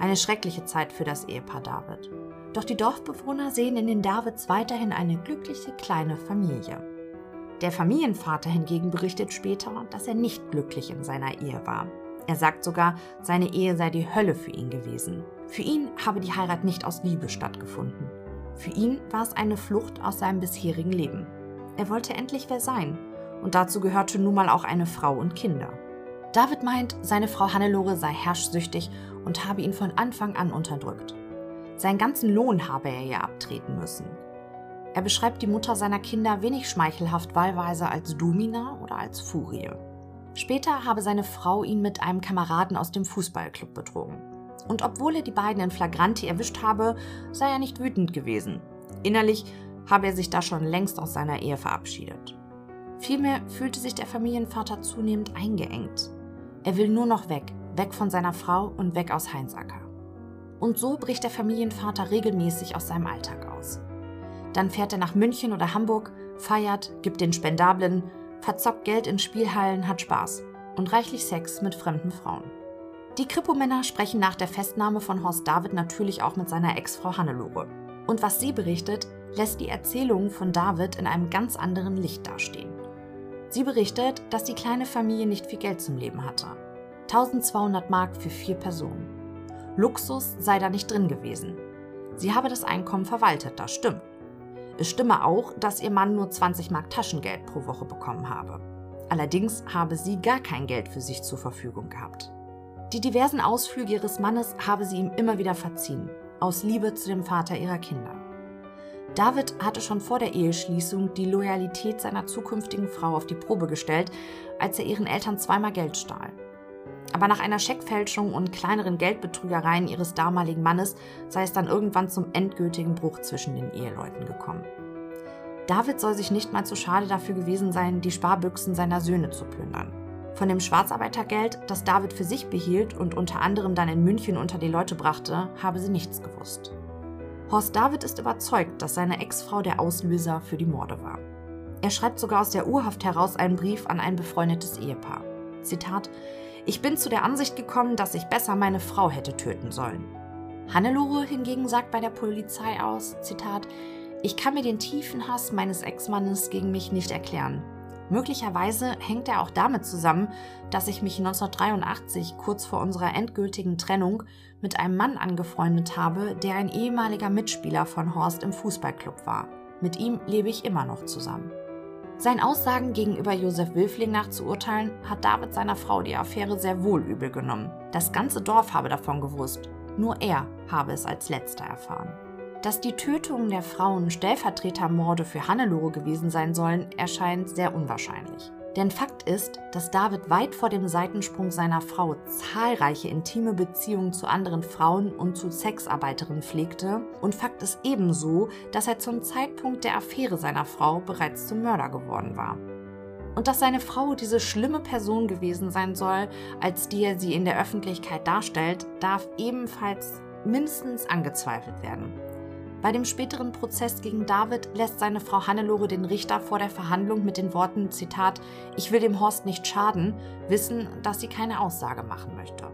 Eine schreckliche Zeit für das Ehepaar David. Doch die Dorfbewohner sehen in den Davids weiterhin eine glückliche kleine Familie. Der Familienvater hingegen berichtet später, dass er nicht glücklich in seiner Ehe war. Er sagt sogar, seine Ehe sei die Hölle für ihn gewesen. Für ihn habe die Heirat nicht aus Liebe stattgefunden. Für ihn war es eine Flucht aus seinem bisherigen Leben. Er wollte endlich wer sein. Und dazu gehörte nun mal auch eine Frau und Kinder. David meint, seine Frau Hannelore sei herrschsüchtig und habe ihn von Anfang an unterdrückt. Seinen ganzen Lohn habe er ihr abtreten müssen. Er beschreibt die Mutter seiner Kinder wenig schmeichelhaft wahlweise als Domina oder als Furie. Später habe seine Frau ihn mit einem Kameraden aus dem Fußballclub betrogen. Und obwohl er die beiden in Flagranti erwischt habe, sei er nicht wütend gewesen. Innerlich habe er sich da schon längst aus seiner Ehe verabschiedet. Vielmehr fühlte sich der Familienvater zunehmend eingeengt. Er will nur noch weg, weg von seiner Frau und weg aus Heinzacker. Und so bricht der Familienvater regelmäßig aus seinem Alltag aus. Dann fährt er nach München oder Hamburg, feiert, gibt den Spendablen, verzockt Geld in Spielhallen, hat Spaß und reichlich Sex mit fremden Frauen. Die Kripo-Männer sprechen nach der Festnahme von Horst David natürlich auch mit seiner Ex-Frau Hannelore. Und was sie berichtet, lässt die Erzählung von David in einem ganz anderen Licht dastehen. Sie berichtet, dass die kleine Familie nicht viel Geld zum Leben hatte. 1200 Mark für vier Personen. Luxus sei da nicht drin gewesen. Sie habe das Einkommen verwaltet, das stimmt. Es stimme auch, dass ihr Mann nur 20 Mark Taschengeld pro Woche bekommen habe. Allerdings habe sie gar kein Geld für sich zur Verfügung gehabt. Die diversen Ausflüge ihres Mannes habe sie ihm immer wieder verziehen, aus Liebe zu dem Vater ihrer Kinder. David hatte schon vor der Eheschließung die Loyalität seiner zukünftigen Frau auf die Probe gestellt, als er ihren Eltern zweimal Geld stahl. Aber nach einer Scheckfälschung und kleineren Geldbetrügereien ihres damaligen Mannes sei es dann irgendwann zum endgültigen Bruch zwischen den Eheleuten gekommen. David soll sich nicht mal zu schade dafür gewesen sein, die Sparbüchsen seiner Söhne zu plündern. Von dem Schwarzarbeitergeld, das David für sich behielt und unter anderem dann in München unter die Leute brachte, habe sie nichts gewusst. Horst David ist überzeugt, dass seine Ex-Frau der Auslöser für die Morde war. Er schreibt sogar aus der Urhaft heraus einen Brief an ein befreundetes Ehepaar. Zitat: Ich bin zu der Ansicht gekommen, dass ich besser meine Frau hätte töten sollen. Hannelore hingegen sagt bei der Polizei aus: Zitat: Ich kann mir den tiefen Hass meines Ex-Mannes gegen mich nicht erklären. Möglicherweise hängt er auch damit zusammen, dass ich mich 1983, kurz vor unserer endgültigen Trennung, mit einem Mann angefreundet habe, der ein ehemaliger Mitspieler von Horst im Fußballclub war. Mit ihm lebe ich immer noch zusammen. Seinen Aussagen gegenüber Josef Wilfling nach zu urteilen, hat David seiner Frau die Affäre sehr wohl übel genommen. Das ganze Dorf habe davon gewusst. Nur er habe es als letzter erfahren. Dass die Tötungen der Frauen Stellvertretermorde für Hannelore gewesen sein sollen, erscheint sehr unwahrscheinlich. Denn Fakt ist, dass David weit vor dem Seitensprung seiner Frau zahlreiche intime Beziehungen zu anderen Frauen und zu Sexarbeiterinnen pflegte. Und Fakt ist ebenso, dass er zum Zeitpunkt der Affäre seiner Frau bereits zum Mörder geworden war. Und dass seine Frau diese schlimme Person gewesen sein soll, als die er sie in der Öffentlichkeit darstellt, darf ebenfalls mindestens angezweifelt werden. Bei dem späteren Prozess gegen David lässt seine Frau Hannelore den Richter vor der Verhandlung mit den Worten Zitat Ich will dem Horst nicht schaden, wissen, dass sie keine Aussage machen möchte.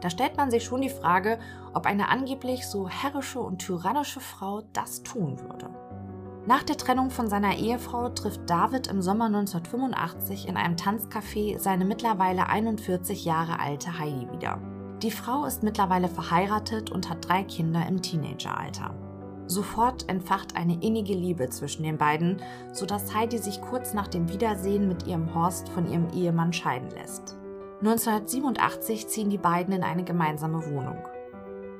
Da stellt man sich schon die Frage, ob eine angeblich so herrische und tyrannische Frau das tun würde. Nach der Trennung von seiner Ehefrau trifft David im Sommer 1985 in einem Tanzcafé seine mittlerweile 41 Jahre alte Heidi wieder. Die Frau ist mittlerweile verheiratet und hat drei Kinder im Teenageralter. Sofort entfacht eine innige Liebe zwischen den beiden, sodass Heidi sich kurz nach dem Wiedersehen mit ihrem Horst von ihrem Ehemann scheiden lässt. 1987 ziehen die beiden in eine gemeinsame Wohnung.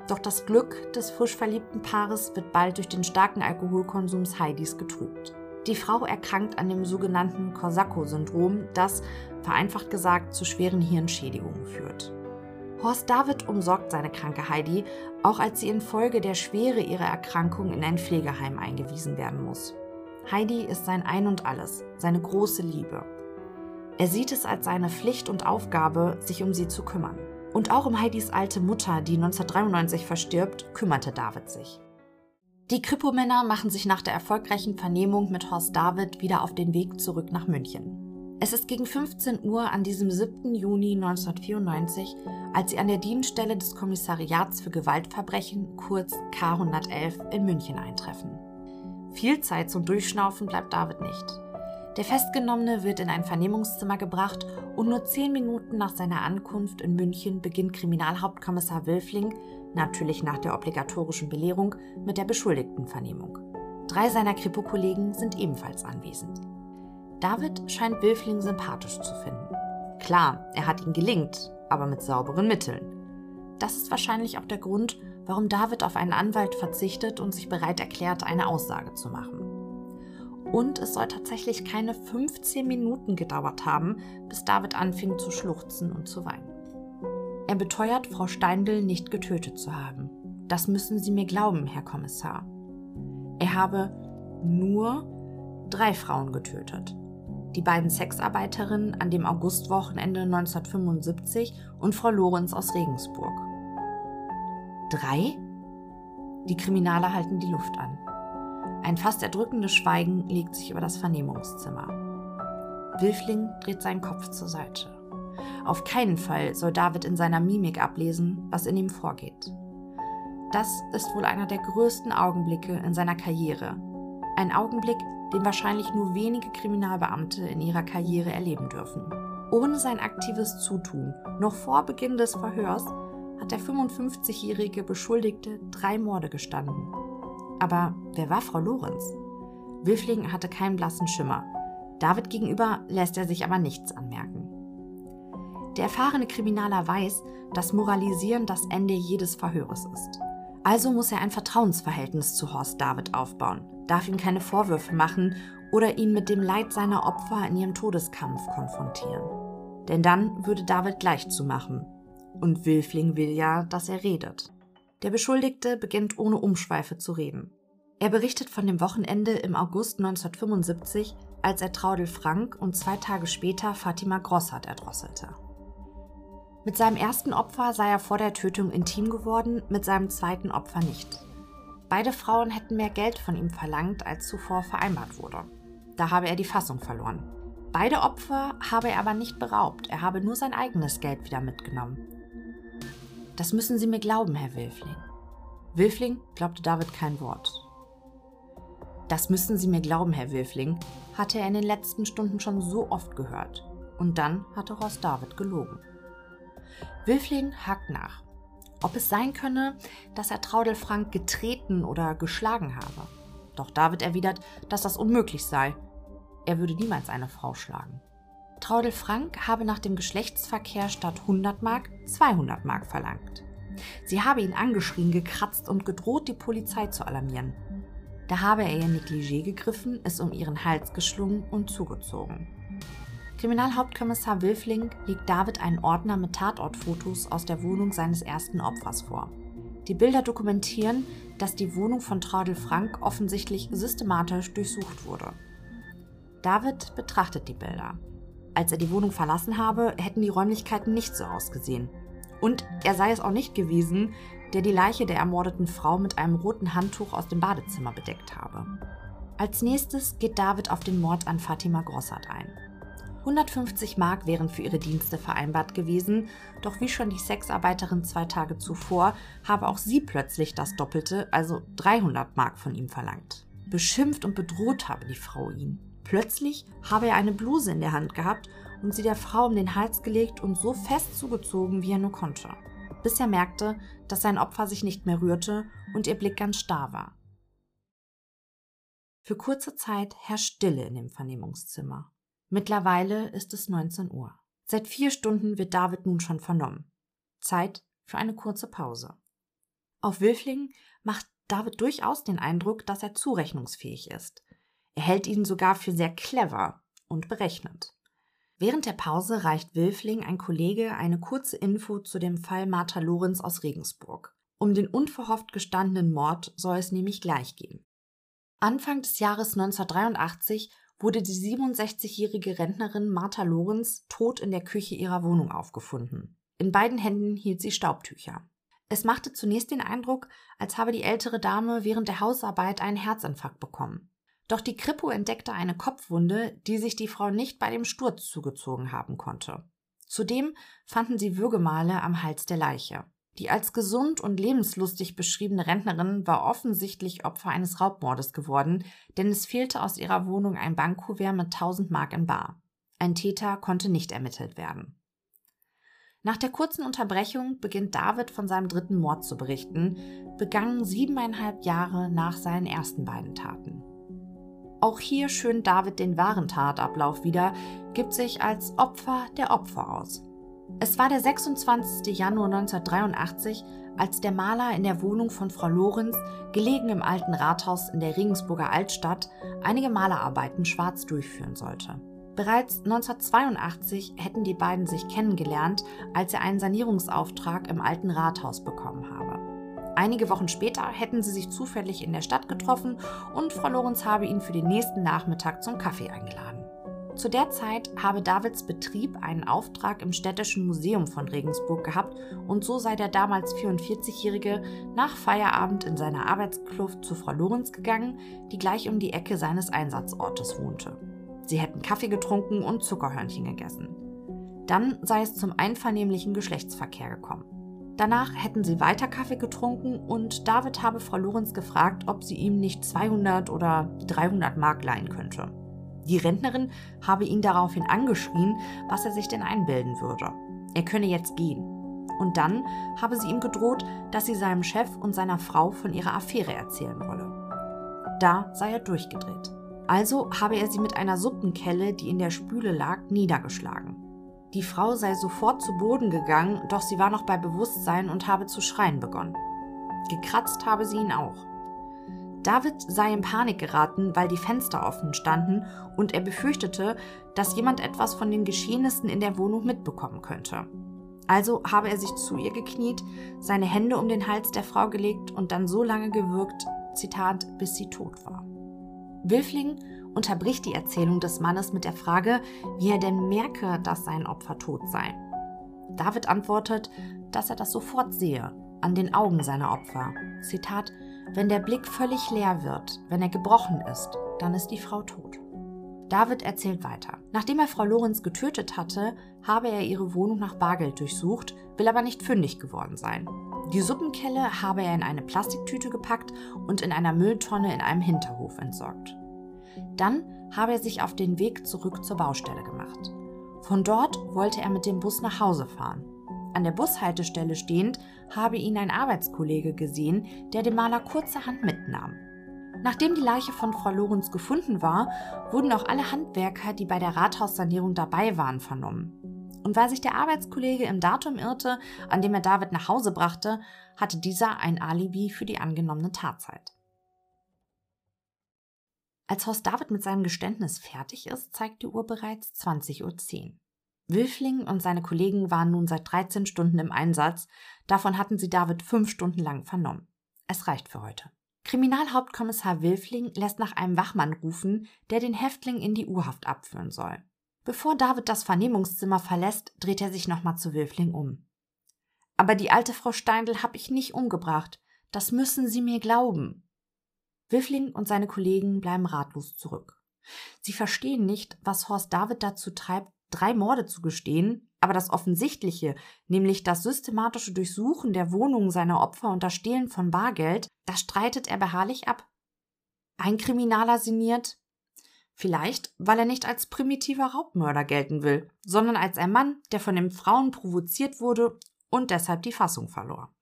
Doch das Glück des frisch verliebten Paares wird bald durch den starken Alkoholkonsums Heidis getrübt. Die Frau erkrankt an dem sogenannten Korsako-Syndrom, das, vereinfacht gesagt, zu schweren Hirnschädigungen führt. Horst David umsorgt seine kranke Heidi, auch als sie infolge der Schwere ihrer Erkrankung in ein Pflegeheim eingewiesen werden muss. Heidi ist sein Ein und alles, seine große Liebe. Er sieht es als seine Pflicht und Aufgabe, sich um sie zu kümmern. Und auch um Heidis alte Mutter, die 1993 verstirbt, kümmerte David sich. Die Kripo-Männer machen sich nach der erfolgreichen Vernehmung mit Horst David wieder auf den Weg zurück nach München. Es ist gegen 15 Uhr an diesem 7. Juni 1994, als sie an der Dienststelle des Kommissariats für Gewaltverbrechen, kurz K111, in München eintreffen. Viel Zeit zum Durchschnaufen bleibt David nicht. Der Festgenommene wird in ein Vernehmungszimmer gebracht und nur zehn Minuten nach seiner Ankunft in München beginnt Kriminalhauptkommissar Wilfling, natürlich nach der obligatorischen Belehrung, mit der Beschuldigtenvernehmung. Drei seiner Kripo-Kollegen sind ebenfalls anwesend. David scheint Wilfling sympathisch zu finden. Klar, er hat ihn gelingt, aber mit sauberen Mitteln. Das ist wahrscheinlich auch der Grund, warum David auf einen Anwalt verzichtet und sich bereit erklärt, eine Aussage zu machen. Und es soll tatsächlich keine 15 Minuten gedauert haben, bis David anfing zu schluchzen und zu weinen. Er beteuert, Frau Steindl nicht getötet zu haben. Das müssen Sie mir glauben, Herr Kommissar. Er habe nur drei Frauen getötet die beiden Sexarbeiterinnen an dem Augustwochenende 1975 und Frau Lorenz aus Regensburg. Drei? Die Kriminale halten die Luft an. Ein fast erdrückendes Schweigen legt sich über das Vernehmungszimmer. Wilfling dreht seinen Kopf zur Seite. Auf keinen Fall soll David in seiner Mimik ablesen, was in ihm vorgeht. Das ist wohl einer der größten Augenblicke in seiner Karriere. Ein Augenblick, den wahrscheinlich nur wenige Kriminalbeamte in ihrer Karriere erleben dürfen. Ohne sein aktives Zutun, noch vor Beginn des Verhörs, hat der 55-jährige Beschuldigte drei Morde gestanden. Aber wer war Frau Lorenz? Wilfling hatte keinen blassen Schimmer. David gegenüber lässt er sich aber nichts anmerken. Der erfahrene Kriminaler weiß, dass Moralisieren das Ende jedes Verhöres ist. Also muss er ein Vertrauensverhältnis zu Horst David aufbauen, darf ihm keine Vorwürfe machen oder ihn mit dem Leid seiner Opfer in ihrem Todeskampf konfrontieren. Denn dann würde David gleich zu machen. Und Wilfling will ja, dass er redet. Der Beschuldigte beginnt ohne Umschweife zu reden. Er berichtet von dem Wochenende im August 1975, als er Traudel Frank und zwei Tage später Fatima Grossart erdrosselte. Mit seinem ersten Opfer sei er vor der Tötung intim geworden, mit seinem zweiten Opfer nicht. Beide Frauen hätten mehr Geld von ihm verlangt, als zuvor vereinbart wurde. Da habe er die Fassung verloren. Beide Opfer habe er aber nicht beraubt, er habe nur sein eigenes Geld wieder mitgenommen. Das müssen Sie mir glauben, Herr Wilfling. Wilfling glaubte David kein Wort. Das müssen Sie mir glauben, Herr Wilfling, hatte er in den letzten Stunden schon so oft gehört. Und dann hatte Ross David gelogen. Wilfling hakt nach. Ob es sein könne, dass er Traudel Frank getreten oder geschlagen habe. Doch David erwidert, dass das unmöglich sei. Er würde niemals eine Frau schlagen. Traudel Frank habe nach dem Geschlechtsverkehr statt 100 Mark 200 Mark verlangt. Sie habe ihn angeschrien, gekratzt und gedroht, die Polizei zu alarmieren. Da habe er ihr Negligé gegriffen, es um ihren Hals geschlungen und zugezogen. Kriminalhauptkommissar Wilfling legt David einen Ordner mit Tatortfotos aus der Wohnung seines ersten Opfers vor. Die Bilder dokumentieren, dass die Wohnung von Traudel Frank offensichtlich systematisch durchsucht wurde. David betrachtet die Bilder. Als er die Wohnung verlassen habe, hätten die Räumlichkeiten nicht so ausgesehen. Und er sei es auch nicht gewesen, der die Leiche der ermordeten Frau mit einem roten Handtuch aus dem Badezimmer bedeckt habe. Als nächstes geht David auf den Mord an Fatima Grossart ein. 150 Mark wären für ihre Dienste vereinbart gewesen, doch wie schon die Sexarbeiterin zwei Tage zuvor, habe auch sie plötzlich das Doppelte, also 300 Mark von ihm verlangt. Beschimpft und bedroht habe die Frau ihn. Plötzlich habe er eine Bluse in der Hand gehabt und sie der Frau um den Hals gelegt und so fest zugezogen, wie er nur konnte, bis er merkte, dass sein Opfer sich nicht mehr rührte und ihr Blick ganz starr war. Für kurze Zeit herrscht Stille in dem Vernehmungszimmer. Mittlerweile ist es 19 Uhr. Seit vier Stunden wird David nun schon vernommen. Zeit für eine kurze Pause. Auf Wilfling macht David durchaus den Eindruck, dass er zurechnungsfähig ist. Er hält ihn sogar für sehr clever und berechnet. Während der Pause reicht Wilfling ein Kollege eine kurze Info zu dem Fall Martha Lorenz aus Regensburg. Um den unverhofft gestandenen Mord soll es nämlich gleich gehen. Anfang des Jahres 1983 wurde die 67-jährige Rentnerin Martha Lorenz tot in der Küche ihrer Wohnung aufgefunden. In beiden Händen hielt sie Staubtücher. Es machte zunächst den Eindruck, als habe die ältere Dame während der Hausarbeit einen Herzinfarkt bekommen. Doch die Kripo entdeckte eine Kopfwunde, die sich die Frau nicht bei dem Sturz zugezogen haben konnte. Zudem fanden sie Würgemale am Hals der Leiche. Die als gesund und lebenslustig beschriebene Rentnerin war offensichtlich Opfer eines Raubmordes geworden, denn es fehlte aus ihrer Wohnung ein Bankkuvert mit 1000 Mark in Bar. Ein Täter konnte nicht ermittelt werden. Nach der kurzen Unterbrechung beginnt David von seinem dritten Mord zu berichten, begangen siebeneinhalb Jahre nach seinen ersten beiden Taten. Auch hier schönt David den wahren Tatablauf wieder, gibt sich als Opfer der Opfer aus. Es war der 26. Januar 1983, als der Maler in der Wohnung von Frau Lorenz, gelegen im alten Rathaus in der Regensburger Altstadt, einige Malerarbeiten schwarz durchführen sollte. Bereits 1982 hätten die beiden sich kennengelernt, als er einen Sanierungsauftrag im alten Rathaus bekommen habe. Einige Wochen später hätten sie sich zufällig in der Stadt getroffen und Frau Lorenz habe ihn für den nächsten Nachmittag zum Kaffee eingeladen. Zu der Zeit habe Davids Betrieb einen Auftrag im Städtischen Museum von Regensburg gehabt und so sei der damals 44-Jährige nach Feierabend in seiner Arbeitskluft zu Frau Lorenz gegangen, die gleich um die Ecke seines Einsatzortes wohnte. Sie hätten Kaffee getrunken und Zuckerhörnchen gegessen. Dann sei es zum einvernehmlichen Geschlechtsverkehr gekommen. Danach hätten sie weiter Kaffee getrunken und David habe Frau Lorenz gefragt, ob sie ihm nicht 200 oder 300 Mark leihen könnte. Die Rentnerin habe ihn daraufhin angeschrien, was er sich denn einbilden würde. Er könne jetzt gehen. Und dann habe sie ihm gedroht, dass sie seinem Chef und seiner Frau von ihrer Affäre erzählen wolle. Da sei er durchgedreht. Also habe er sie mit einer Suppenkelle, die in der Spüle lag, niedergeschlagen. Die Frau sei sofort zu Boden gegangen, doch sie war noch bei Bewusstsein und habe zu schreien begonnen. Gekratzt habe sie ihn auch. David sei in Panik geraten, weil die Fenster offen standen und er befürchtete, dass jemand etwas von den Geschehnissen in der Wohnung mitbekommen könnte. Also habe er sich zu ihr gekniet, seine Hände um den Hals der Frau gelegt und dann so lange gewürgt, Zitat, bis sie tot war. Wilfling unterbricht die Erzählung des Mannes mit der Frage, wie er denn merke, dass sein Opfer tot sei. David antwortet, dass er das sofort sehe, an den Augen seiner Opfer. Zitat, wenn der Blick völlig leer wird, wenn er gebrochen ist, dann ist die Frau tot. David erzählt weiter. Nachdem er Frau Lorenz getötet hatte, habe er ihre Wohnung nach Bargeld durchsucht, will aber nicht fündig geworden sein. Die Suppenkelle habe er in eine Plastiktüte gepackt und in einer Mülltonne in einem Hinterhof entsorgt. Dann habe er sich auf den Weg zurück zur Baustelle gemacht. Von dort wollte er mit dem Bus nach Hause fahren. An der Bushaltestelle stehend habe ihn ein Arbeitskollege gesehen, der den Maler kurzerhand mitnahm. Nachdem die Leiche von Frau Lorenz gefunden war, wurden auch alle Handwerker, die bei der Rathaussanierung dabei waren, vernommen. Und weil sich der Arbeitskollege im Datum irrte, an dem er David nach Hause brachte, hatte dieser ein Alibi für die angenommene Tatzeit. Als Horst David mit seinem Geständnis fertig ist, zeigt die Uhr bereits 20.10 Uhr. Wilfling und seine Kollegen waren nun seit 13 Stunden im Einsatz, davon hatten sie David fünf Stunden lang vernommen. Es reicht für heute. Kriminalhauptkommissar Wilfling lässt nach einem Wachmann rufen, der den Häftling in die Urhaft abführen soll. Bevor David das Vernehmungszimmer verlässt, dreht er sich nochmal zu Wilfling um. Aber die alte Frau Steindl hab ich nicht umgebracht. Das müssen Sie mir glauben. Wilfling und seine Kollegen bleiben ratlos zurück. Sie verstehen nicht, was Horst David dazu treibt, drei Morde zu gestehen, aber das Offensichtliche, nämlich das systematische Durchsuchen der Wohnungen seiner Opfer und das Stehlen von Bargeld, das streitet er beharrlich ab. Ein Kriminaler sinniert, Vielleicht, weil er nicht als primitiver Raubmörder gelten will, sondern als ein Mann, der von den Frauen provoziert wurde und deshalb die Fassung verlor.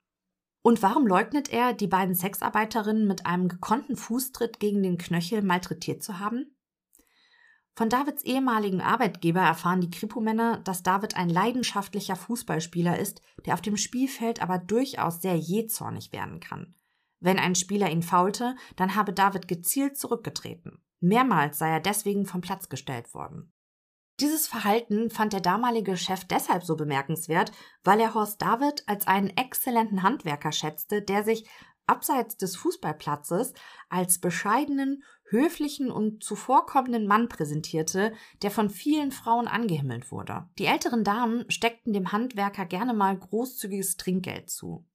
Und warum leugnet er, die beiden Sexarbeiterinnen mit einem gekonnten Fußtritt gegen den Knöchel malträtiert zu haben? Von Davids ehemaligen Arbeitgeber erfahren die Kripo-Männer, dass David ein leidenschaftlicher Fußballspieler ist, der auf dem Spielfeld aber durchaus sehr jähzornig werden kann. Wenn ein Spieler ihn faulte, dann habe David gezielt zurückgetreten. Mehrmals sei er deswegen vom Platz gestellt worden. Dieses Verhalten fand der damalige Chef deshalb so bemerkenswert, weil er Horst David als einen exzellenten Handwerker schätzte, der sich abseits des Fußballplatzes als bescheidenen, höflichen und zuvorkommenden Mann präsentierte, der von vielen Frauen angehimmelt wurde. Die älteren Damen steckten dem Handwerker gerne mal großzügiges Trinkgeld zu.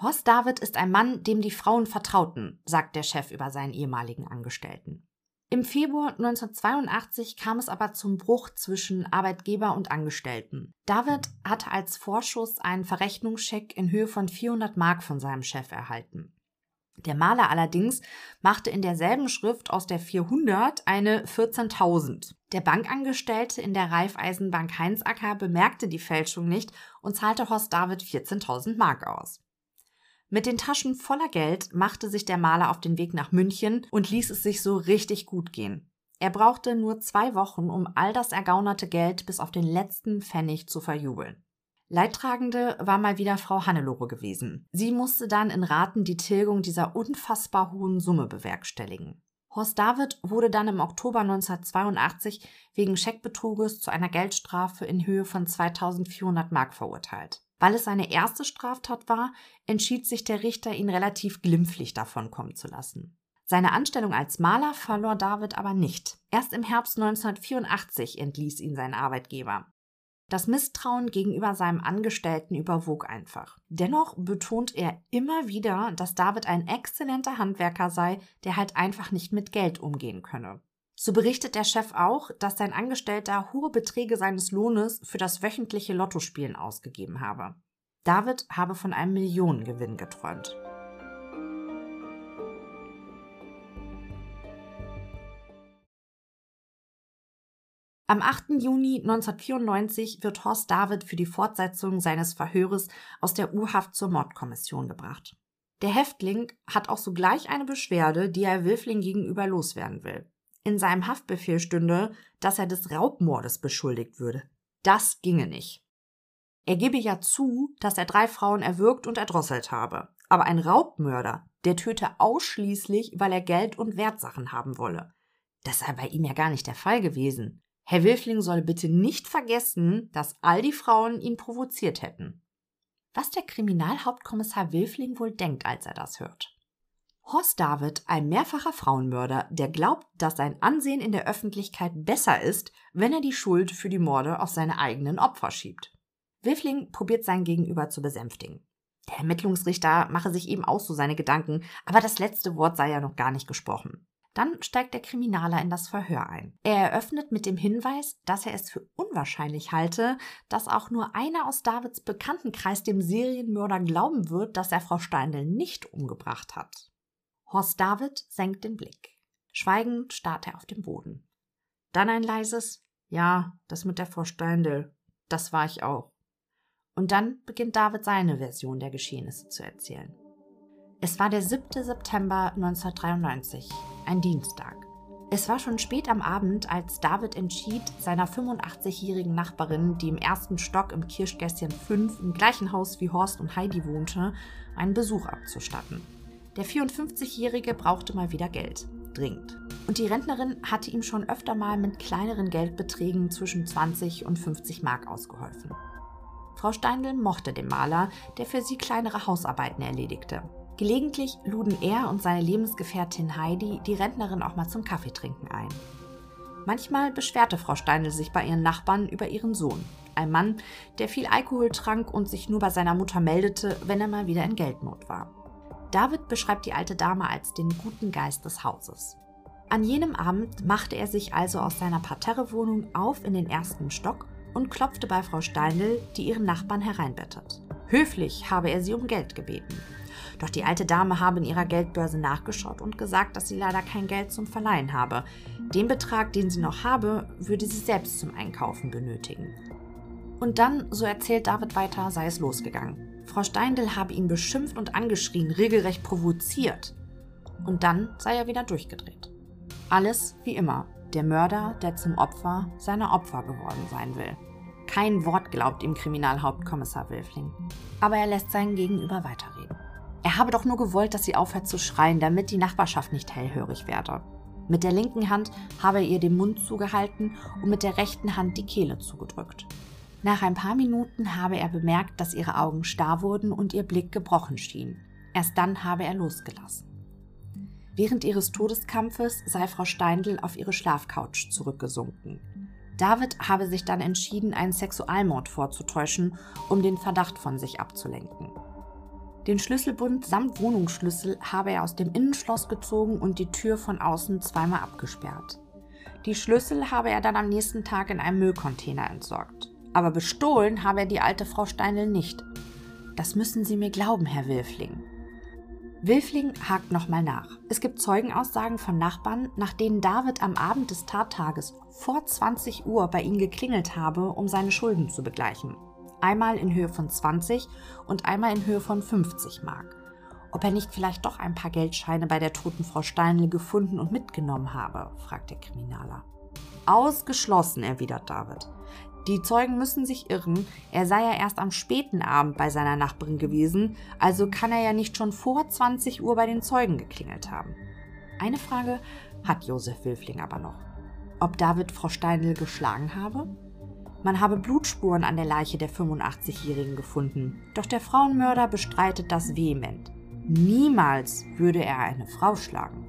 Horst David ist ein Mann, dem die Frauen vertrauten, sagt der Chef über seinen ehemaligen Angestellten. Im Februar 1982 kam es aber zum Bruch zwischen Arbeitgeber und Angestellten. David hatte als Vorschuss einen Verrechnungscheck in Höhe von 400 Mark von seinem Chef erhalten. Der Maler allerdings machte in derselben Schrift aus der 400 eine 14.000. Der Bankangestellte in der Raiffeisenbank Heinzacker bemerkte die Fälschung nicht und zahlte Horst David 14.000 Mark aus. Mit den Taschen voller Geld machte sich der Maler auf den Weg nach München und ließ es sich so richtig gut gehen. Er brauchte nur zwei Wochen, um all das ergaunerte Geld bis auf den letzten Pfennig zu verjubeln. Leidtragende war mal wieder Frau Hannelore gewesen. Sie musste dann in Raten die Tilgung dieser unfassbar hohen Summe bewerkstelligen. Horst David wurde dann im Oktober 1982 wegen Scheckbetruges zu einer Geldstrafe in Höhe von 2400 Mark verurteilt. Weil es seine erste Straftat war, entschied sich der Richter, ihn relativ glimpflich davon kommen zu lassen. Seine Anstellung als Maler verlor David aber nicht. Erst im Herbst 1984 entließ ihn sein Arbeitgeber. Das Misstrauen gegenüber seinem Angestellten überwog einfach. Dennoch betont er immer wieder, dass David ein exzellenter Handwerker sei, der halt einfach nicht mit Geld umgehen könne. So berichtet der Chef auch, dass sein Angestellter hohe Beträge seines Lohnes für das wöchentliche Lottospielen ausgegeben habe. David habe von einem Millionengewinn geträumt. Am 8. Juni 1994 wird Horst David für die Fortsetzung seines Verhöres aus der U-Haft zur Mordkommission gebracht. Der Häftling hat auch sogleich eine Beschwerde, die er Wilfling gegenüber loswerden will. in seinem Haftbefehl stünde, dass er des Raubmordes beschuldigt würde. Das ginge nicht. Er gebe ja zu, dass er drei Frauen erwürgt und erdrosselt habe. Aber ein Raubmörder, der töte ausschließlich, weil er Geld und Wertsachen haben wolle. Das sei bei ihm ja gar nicht der Fall gewesen. Herr Wilfling soll bitte nicht vergessen, dass all die Frauen ihn provoziert hätten. Was der Kriminalhauptkommissar Wilfling wohl denkt, als er das hört. Horst David, ein mehrfacher Frauenmörder, der glaubt, dass sein Ansehen in der Öffentlichkeit besser ist, wenn er die Schuld für die Morde auf seine eigenen Opfer schiebt. Wilfling probiert sein Gegenüber zu besänftigen. Der Ermittlungsrichter mache sich eben auch so seine Gedanken, aber das letzte Wort sei ja noch gar nicht gesprochen. Dann steigt der Kriminaler in das Verhör ein. Er eröffnet mit dem Hinweis, dass er es für unwahrscheinlich halte, dass auch nur einer aus Davids Bekanntenkreis dem Serienmörder glauben wird, dass er Frau Steindl nicht umgebracht hat. Horst David senkt den Blick. Schweigend starrt er auf den Boden. Dann ein leises Ja, das mit der Frau Steindl, das war ich auch. Und dann beginnt David seine Version der Geschehnisse zu erzählen. Es war der 7. September 1993, ein Dienstag. Es war schon spät am Abend, als David entschied, seiner 85-jährigen Nachbarin, die im ersten Stock im Kirschgässchen 5 im gleichen Haus wie Horst und Heidi wohnte, einen Besuch abzustatten. Der 54-Jährige brauchte mal wieder Geld. Dringend. Und die Rentnerin hatte ihm schon öfter mal mit kleineren Geldbeträgen zwischen 20 und 50 Mark ausgeholfen. Frau Steindl mochte den Maler, der für sie kleinere Hausarbeiten erledigte. Gelegentlich luden er und seine Lebensgefährtin Heidi die Rentnerin auch mal zum Kaffeetrinken ein. Manchmal beschwerte Frau Steindl sich bei ihren Nachbarn über ihren Sohn, ein Mann, der viel Alkohol trank und sich nur bei seiner Mutter meldete, wenn er mal wieder in Geldnot war. David beschreibt die alte Dame als den guten Geist des Hauses. An jenem Abend machte er sich also aus seiner Parterrewohnung auf in den ersten Stock und klopfte bei Frau Steindl, die ihren Nachbarn hereinbettet. Höflich habe er sie um Geld gebeten. Doch die alte Dame habe in ihrer Geldbörse nachgeschaut und gesagt, dass sie leider kein Geld zum Verleihen habe. Den Betrag, den sie noch habe, würde sie selbst zum Einkaufen benötigen. Und dann, so erzählt David weiter, sei es losgegangen. Frau Steindl habe ihn beschimpft und angeschrien, regelrecht provoziert. Und dann sei er wieder durchgedreht. Alles wie immer, der Mörder, der zum Opfer seiner Opfer geworden sein will. Kein Wort glaubt ihm Kriminalhauptkommissar Wilfling. Aber er lässt seinen Gegenüber weiterreden. Er habe doch nur gewollt, dass sie aufhört zu schreien, damit die Nachbarschaft nicht hellhörig werde. Mit der linken Hand habe er ihr den Mund zugehalten und mit der rechten Hand die Kehle zugedrückt. Nach ein paar Minuten habe er bemerkt, dass ihre Augen starr wurden und ihr Blick gebrochen schien. Erst dann habe er losgelassen. Während ihres Todeskampfes sei Frau Steindl auf ihre Schlafcouch zurückgesunken. David habe sich dann entschieden, einen Sexualmord vorzutäuschen, um den Verdacht von sich abzulenken. Den Schlüsselbund samt Wohnungsschlüssel habe er aus dem Innenschloss gezogen und die Tür von außen zweimal abgesperrt. Die Schlüssel habe er dann am nächsten Tag in einem Müllcontainer entsorgt. Aber bestohlen habe er die alte Frau Steindl nicht. Das müssen Sie mir glauben, Herr Wilfling. Wilfling hakt nochmal nach. Es gibt Zeugenaussagen von Nachbarn, nach denen David am Abend des Tattages vor 20 Uhr bei ihnen geklingelt habe, um seine Schulden zu begleichen. Einmal in Höhe von 20 und einmal in Höhe von 50 Mark. Ob er nicht vielleicht doch ein paar Geldscheine bei der toten Frau Steinle gefunden und mitgenommen habe, fragt der Kriminaler. Ausgeschlossen, erwidert David. Die Zeugen müssen sich irren, er sei ja erst am späten Abend bei seiner Nachbarin gewesen, also kann er ja nicht schon vor 20 Uhr bei den Zeugen geklingelt haben. Eine Frage hat Josef Wilfling aber noch. Ob David Frau Steindl geschlagen habe? Man habe Blutspuren an der Leiche der 85-Jährigen gefunden, doch der Frauenmörder bestreitet das vehement. Niemals würde er eine Frau schlagen.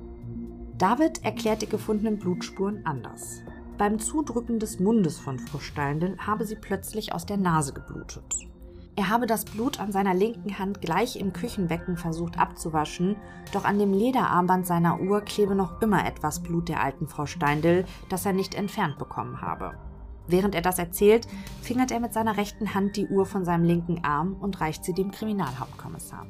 David erklärt die gefundenen Blutspuren anders. Beim Zudrücken des Mundes von Frau Steindl habe sie plötzlich aus der Nase geblutet. Er habe das Blut an seiner linken Hand gleich im Küchenbecken versucht abzuwaschen, doch an dem Lederarmband seiner Uhr klebe noch immer etwas Blut der alten Frau Steindl, das er nicht entfernt bekommen habe. Während er das erzählt, fingert er mit seiner rechten Hand die Uhr von seinem linken Arm und reicht sie dem Kriminalhauptkommissar.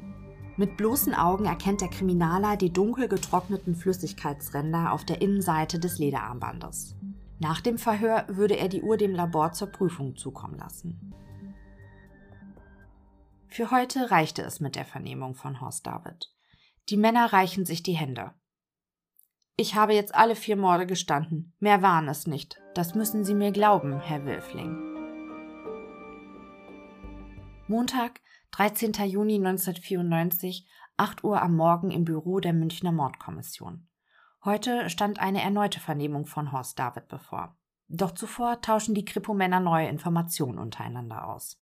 Mit bloßen Augen erkennt der Kriminaler die dunkel getrockneten Flüssigkeitsränder auf der Innenseite des Lederarmbandes. Nach dem Verhör würde er die Uhr dem Labor zur Prüfung zukommen lassen. Für heute reichte es mit der Vernehmung von Horst David. Die Männer reichen sich die Hände. Ich habe jetzt alle vier Morde gestanden. Mehr waren es nicht. Das müssen Sie mir glauben, Herr Wilfling. Montag, 13. Juni 1994, 8 Uhr am Morgen im Büro der Münchner Mordkommission. Heute stand eine erneute Vernehmung von Horst David bevor. Doch zuvor tauschen die Kripo-Männer neue Informationen untereinander aus.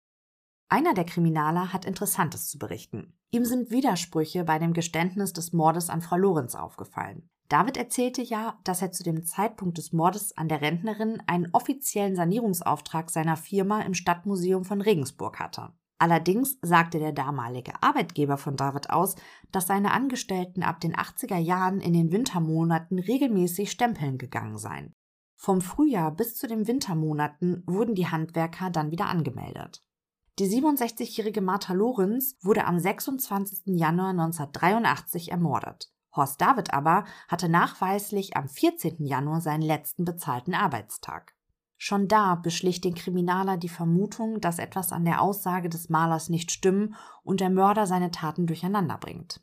Einer der Kriminaler hat Interessantes zu berichten. Ihm sind Widersprüche bei dem Geständnis des Mordes an Frau Lorenz aufgefallen. David erzählte ja, dass er zu dem Zeitpunkt des Mordes an der Rentnerin einen offiziellen Sanierungsauftrag seiner Firma im Stadtmuseum von Regensburg hatte. Allerdings sagte der damalige Arbeitgeber von David aus, dass seine Angestellten ab den 80er Jahren in den Wintermonaten regelmäßig stempeln gegangen seien. Vom Frühjahr bis zu den Wintermonaten wurden die Handwerker dann wieder angemeldet. Die 67-jährige Martha Lorenz wurde am 26. Januar 1983 ermordet. Horst David aber hatte nachweislich am 14. Januar seinen letzten bezahlten Arbeitstag. Schon da beschlich den Kriminaler die Vermutung, dass etwas an der Aussage des Malers nicht stimmen und der Mörder seine Taten durcheinander bringt.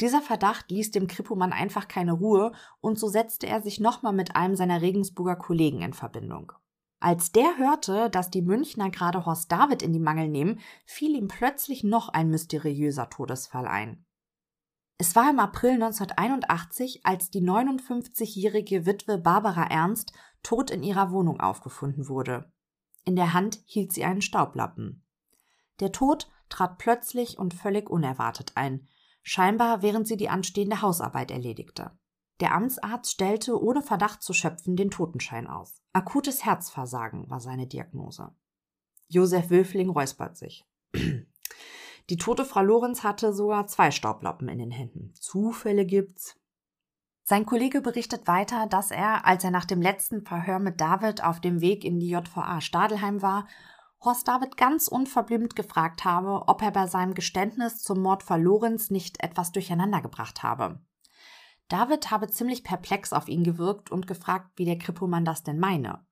Dieser Verdacht ließ dem Kripomann einfach keine Ruhe und so setzte er sich nochmal mit einem seiner Regensburger Kollegen in Verbindung. Als der hörte, dass die Münchner gerade Horst David in die Mangel nehmen, fiel ihm plötzlich noch ein mysteriöser Todesfall ein. Es war im April 1981, als die 59-jährige Witwe Barbara Ernst tot in ihrer Wohnung aufgefunden wurde. In der Hand hielt sie einen Staublappen. Der Tod trat plötzlich und völlig unerwartet ein, scheinbar während sie die anstehende Hausarbeit erledigte. Der Amtsarzt stellte ohne Verdacht zu schöpfen den Totenschein aus. Akutes Herzversagen war seine Diagnose. Josef Wülfling räuspert sich. Die tote Frau Lorenz hatte sogar zwei Staublappen in den Händen. Zufälle gibt's. Sein Kollege berichtet weiter, dass er, als er nach dem letzten Verhör mit David auf dem Weg in die JVA Stadelheim war, Horst David ganz unverblümt gefragt habe, ob er bei seinem Geständnis zum Mord Frau Lorenz nicht etwas durcheinander gebracht habe. David habe ziemlich perplex auf ihn gewirkt und gefragt, wie der Kripomann das denn meine.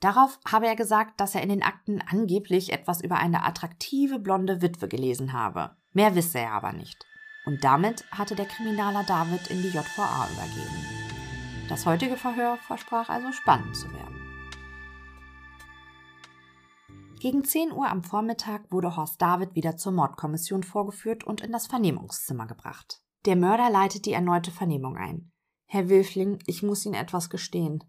Darauf habe er gesagt, dass er in den Akten angeblich etwas über eine attraktive blonde Witwe gelesen habe. Mehr wisse er aber nicht. Und damit hatte der Kriminaler David in die JVA übergeben. Das heutige Verhör versprach also spannend zu werden. Gegen 10 Uhr am Vormittag wurde Horst David wieder zur Mordkommission vorgeführt und in das Vernehmungszimmer gebracht. Der Mörder leitet die erneute Vernehmung ein. Herr Wilfling, ich muss Ihnen etwas gestehen.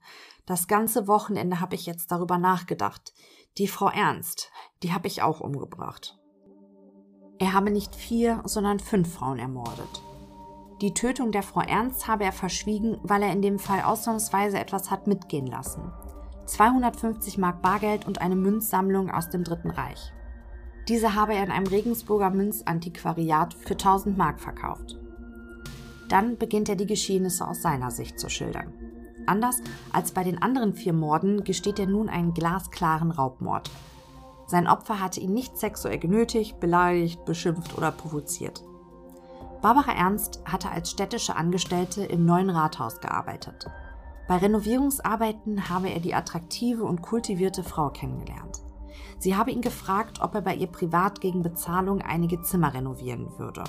Das ganze Wochenende habe ich jetzt darüber nachgedacht. Die Frau Ernst, die habe ich auch umgebracht. Er habe nicht vier, sondern fünf Frauen ermordet. Die Tötung der Frau Ernst habe er verschwiegen, weil er in dem Fall ausnahmsweise etwas hat mitgehen lassen. 250 Mark Bargeld und eine Münzsammlung aus dem Dritten Reich. Diese habe er in einem Regensburger Münzantiquariat für 1000 Mark verkauft. Dann beginnt er die Geschehnisse aus seiner Sicht zu schildern. Anders als bei den anderen vier Morden gesteht er nun einen glasklaren Raubmord. Sein Opfer hatte ihn nicht sexuell genötigt, beleidigt, beschimpft oder provoziert. Barbara Ernst hatte als städtische Angestellte im neuen Rathaus gearbeitet. Bei Renovierungsarbeiten habe er die attraktive und kultivierte Frau kennengelernt. Sie habe ihn gefragt, ob er bei ihr privat gegen Bezahlung einige Zimmer renovieren würde.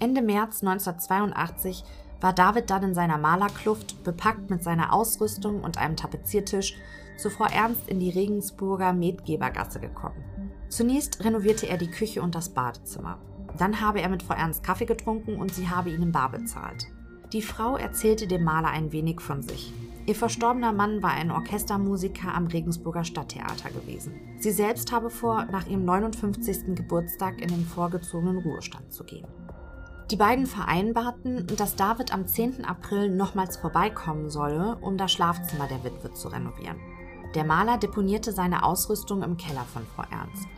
Ende März 1982 war David dann in seiner Malerkluft, bepackt mit seiner Ausrüstung und einem Tapeziertisch, zu Frau Ernst in die Regensburger Medgebergasse gekommen. Zunächst renovierte er die Küche und das Badezimmer. Dann habe er mit Frau Ernst Kaffee getrunken und sie habe ihn im Bar bezahlt. Die Frau erzählte dem Maler ein wenig von sich. Ihr verstorbener Mann war ein Orchestermusiker am Regensburger Stadttheater gewesen. Sie selbst habe vor, nach ihrem 59. Geburtstag in den vorgezogenen Ruhestand zu gehen. Die beiden vereinbarten, dass David am 10. April nochmals vorbeikommen solle, um das Schlafzimmer der Witwe zu renovieren. Der Maler deponierte seine Ausrüstung im Keller von Frau Ernst.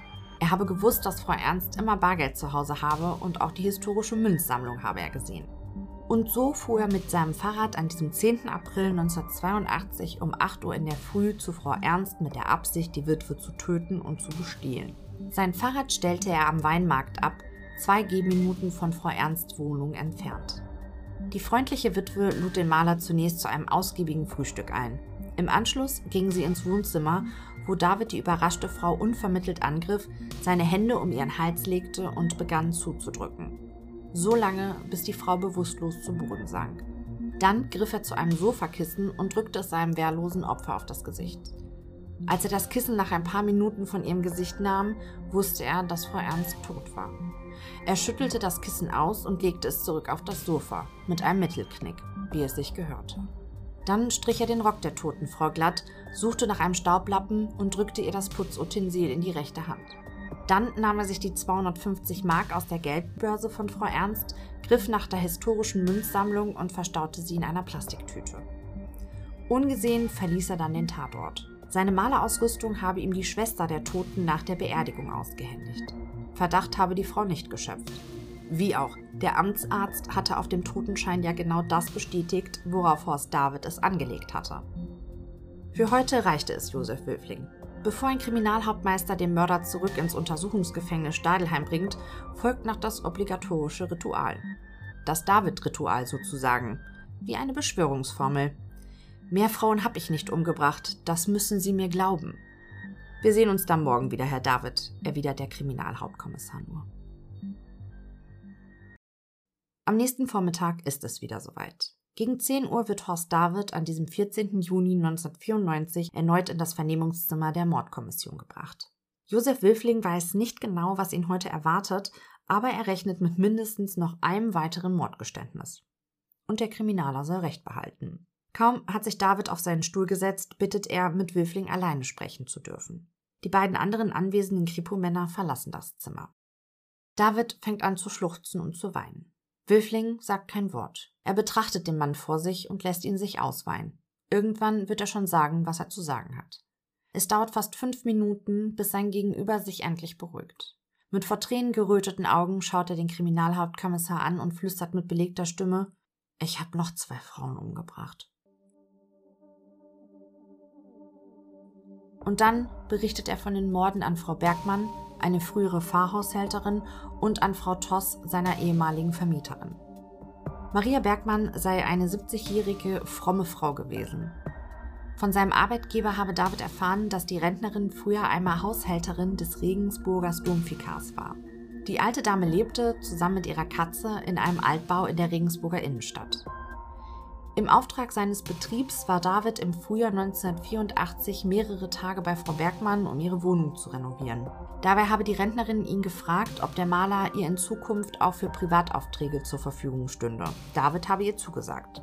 Er habe gewusst, dass Frau Ernst immer Bargeld zu Hause habe und auch die historische Münzsammlung habe er gesehen. Und so fuhr er mit seinem Fahrrad an diesem 10. April 1982 um 8 Uhr in der Früh zu Frau Ernst mit der Absicht, die Witwe zu töten und zu bestehlen. Sein Fahrrad stellte er am Weinmarkt ab, zwei Gehminuten von Frau Ernsts Wohnung entfernt. Die freundliche Witwe lud den Maler zunächst zu einem ausgiebigen Frühstück ein. Im Anschluss gingen sie ins Wohnzimmer, wo David die überraschte Frau unvermittelt angriff, seine Hände um ihren Hals legte und begann zuzudrücken. So lange, bis die Frau bewusstlos zu Boden sank. Dann griff er zu einem Sofakissen und drückte es seinem wehrlosen Opfer auf das Gesicht. Als er das Kissen nach ein paar Minuten von ihrem Gesicht nahm, wusste er, dass Frau Ernst tot war. Er schüttelte das Kissen aus und legte es zurück auf das Sofa, mit einem Mittelknick, wie es sich gehörte. Dann strich er den Rock der toten Frau glatt, suchte nach einem Staublappen und drückte ihr das Putzutensil in die rechte Hand. Dann nahm er sich die 250 Mark aus der Geldbörse von Frau Ernst, griff nach der historischen Münzsammlung und verstaute sie in einer Plastiktüte. Ungesehen verließ er dann den Tatort. Seine Malerausrüstung habe ihm die Schwester der Toten nach der Beerdigung ausgehändigt. Verdacht habe die Frau nicht geschöpft. Wie auch, der Amtsarzt hatte auf dem Totenschein ja genau das bestätigt, worauf Horst David es angelegt hatte. Für heute reichte es Josef Wölfling. Bevor ein Kriminalhauptmeister den Mörder zurück ins Untersuchungsgefängnis Stadelheim bringt, folgt noch das obligatorische Ritual. Das David-Ritual sozusagen, wie eine Beschwörungsformel, Mehr Frauen habe ich nicht umgebracht, das müssen Sie mir glauben. Wir sehen uns dann morgen wieder, Herr David, erwidert der Kriminalhauptkommissar nur. Am nächsten Vormittag ist es wieder soweit. Gegen 10 Uhr wird Horst David an diesem 14. Juni 1994 erneut in das Vernehmungszimmer der Mordkommission gebracht. Josef Wilfling weiß nicht genau, was ihn heute erwartet, aber er rechnet mit mindestens noch einem weiteren Mordgeständnis. Und der Kriminaler soll Recht behalten. Kaum hat sich David auf seinen Stuhl gesetzt, bittet er, mit Wilfling alleine sprechen zu dürfen. Die beiden anderen anwesenden Kripo-Männer verlassen das Zimmer. David fängt an zu schluchzen und zu weinen. Wilfling sagt kein Wort. Er betrachtet den Mann vor sich und lässt ihn sich ausweinen. Irgendwann wird er schon sagen, was er zu sagen hat. Es dauert fast fünf Minuten, bis sein Gegenüber sich endlich beruhigt. Mit vor Tränen geröteten Augen schaut er den Kriminalhauptkommissar an und flüstert mit belegter Stimme Ich habe noch zwei Frauen umgebracht. Und dann berichtet er von den Morden an Frau Bergmann, eine frühere Pfarrhaushälterin, und an Frau Toss, seiner ehemaligen Vermieterin. Maria Bergmann sei eine 70-jährige, fromme Frau gewesen. Von seinem Arbeitgeber habe David erfahren, dass die Rentnerin früher einmal Haushälterin des Regensburgers Domfikars war. Die alte Dame lebte, zusammen mit ihrer Katze, in einem Altbau in der Regensburger Innenstadt. Im Auftrag seines Betriebs war David im Frühjahr 1984 mehrere Tage bei Frau Bergmann, um ihre Wohnung zu renovieren. Dabei habe die Rentnerin ihn gefragt, ob der Maler ihr in Zukunft auch für Privataufträge zur Verfügung stünde. David habe ihr zugesagt.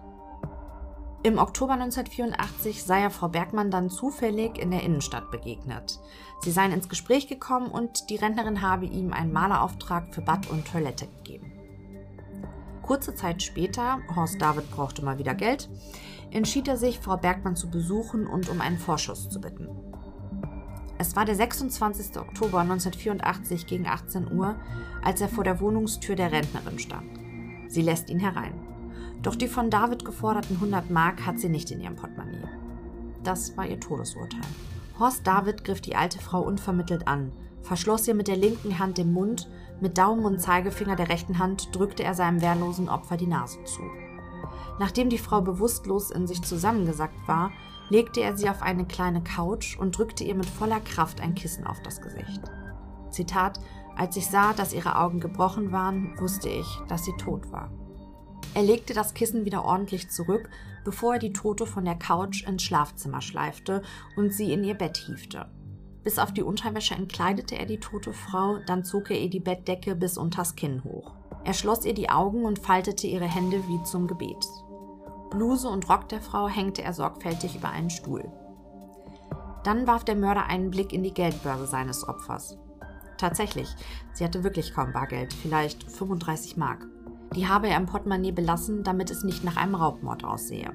Im Oktober 1984 sei er Frau Bergmann dann zufällig in der Innenstadt begegnet. Sie seien ins Gespräch gekommen und die Rentnerin habe ihm einen Malerauftrag für Bad und Toilette gegeben. Kurze Zeit später, Horst David brauchte mal wieder Geld, entschied er sich, Frau Bergmann zu besuchen und um einen Vorschuss zu bitten. Es war der 26. Oktober 1984 gegen 18 Uhr, als er vor der Wohnungstür der Rentnerin stand. Sie lässt ihn herein. Doch die von David geforderten 100 Mark hat sie nicht in ihrem Portemonnaie. Das war ihr Todesurteil. Horst David griff die alte Frau unvermittelt an, verschloss ihr mit der linken Hand den Mund mit Daumen und Zeigefinger der rechten Hand drückte er seinem wehrlosen Opfer die Nase zu. Nachdem die Frau bewusstlos in sich zusammengesackt war, legte er sie auf eine kleine Couch und drückte ihr mit voller Kraft ein Kissen auf das Gesicht. Zitat: Als ich sah, dass ihre Augen gebrochen waren, wusste ich, dass sie tot war. Er legte das Kissen wieder ordentlich zurück, bevor er die Tote von der Couch ins Schlafzimmer schleifte und sie in ihr Bett hiefte. Bis auf die Unterwäsche entkleidete er die tote Frau, dann zog er ihr die Bettdecke bis unters Kinn hoch. Er schloss ihr die Augen und faltete ihre Hände wie zum Gebet. Bluse und Rock der Frau hängte er sorgfältig über einen Stuhl. Dann warf der Mörder einen Blick in die Geldbörse seines Opfers. Tatsächlich, sie hatte wirklich kaum Bargeld, vielleicht 35 Mark. Die habe er im Portemonnaie belassen, damit es nicht nach einem Raubmord aussehe.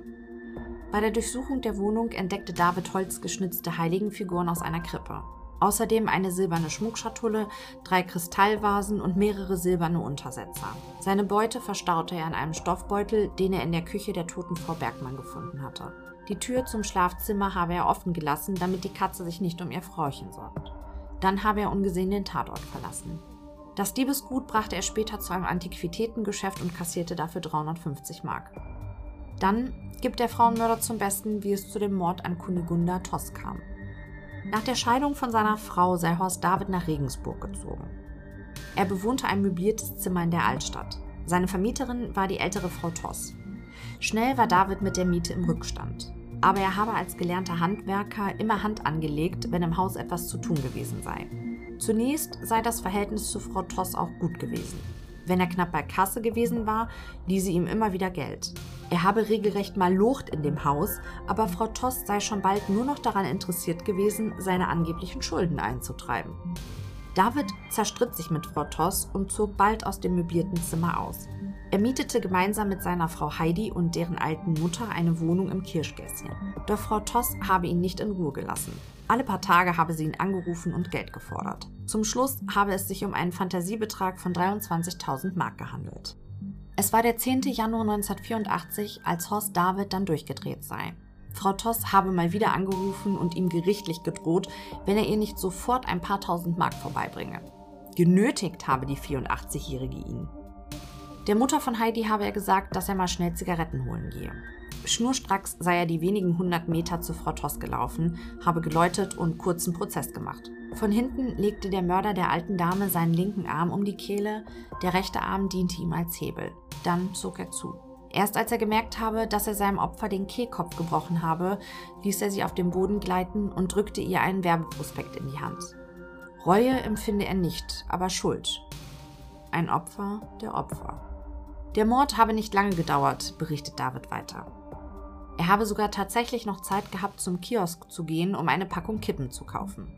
Bei der Durchsuchung der Wohnung entdeckte David Holz geschnitzte Heiligenfiguren aus einer Krippe. Außerdem eine silberne Schmuckschatulle, drei Kristallvasen und mehrere silberne Untersetzer. Seine Beute verstaute er in einem Stoffbeutel, den er in der Küche der toten Frau Bergmann gefunden hatte. Die Tür zum Schlafzimmer habe er offen gelassen, damit die Katze sich nicht um ihr Frauchen sorgt. Dann habe er ungesehen den Tatort verlassen. Das Diebesgut brachte er später zu einem Antiquitätengeschäft und kassierte dafür 350 Mark. Dann gibt der Frauenmörder zum Besten, wie es zu dem Mord an Kunigunda Toss kam. Nach der Scheidung von seiner Frau sei Horst David nach Regensburg gezogen. Er bewohnte ein möbliertes Zimmer in der Altstadt. Seine Vermieterin war die ältere Frau Toss. Schnell war David mit der Miete im Rückstand. Aber er habe als gelernter Handwerker immer Hand angelegt, wenn im Haus etwas zu tun gewesen sei. Zunächst sei das Verhältnis zu Frau Toss auch gut gewesen. Wenn er knapp bei Kasse gewesen war, ließ sie ihm immer wieder Geld. Er habe regelrecht mal Lucht in dem Haus, aber Frau Tost sei schon bald nur noch daran interessiert gewesen, seine angeblichen Schulden einzutreiben. David zerstritt sich mit Frau Toss und zog bald aus dem möblierten Zimmer aus. Er mietete gemeinsam mit seiner Frau Heidi und deren alten Mutter eine Wohnung im Kirschgässchen. Doch Frau Toss habe ihn nicht in Ruhe gelassen. Alle paar Tage habe sie ihn angerufen und Geld gefordert. Zum Schluss habe es sich um einen Fantasiebetrag von 23.000 Mark gehandelt. Es war der 10. Januar 1984, als Horst David dann durchgedreht sei. Frau Toss habe mal wieder angerufen und ihm gerichtlich gedroht, wenn er ihr nicht sofort ein paar tausend Mark vorbeibringe. Genötigt habe die 84-Jährige ihn. Der Mutter von Heidi habe er gesagt, dass er mal schnell Zigaretten holen gehe. Schnurstracks sei er die wenigen hundert Meter zu Frau Toss gelaufen, habe geläutet und kurzen Prozess gemacht. Von hinten legte der Mörder der alten Dame seinen linken Arm um die Kehle, der rechte Arm diente ihm als Hebel. Dann zog er zu. Erst als er gemerkt habe, dass er seinem Opfer den Kehlkopf gebrochen habe, ließ er sie auf den Boden gleiten und drückte ihr einen Werbeprospekt in die Hand. Reue empfinde er nicht, aber Schuld. Ein Opfer der Opfer. Der Mord habe nicht lange gedauert, berichtet David weiter. Er habe sogar tatsächlich noch Zeit gehabt, zum Kiosk zu gehen, um eine Packung Kippen zu kaufen.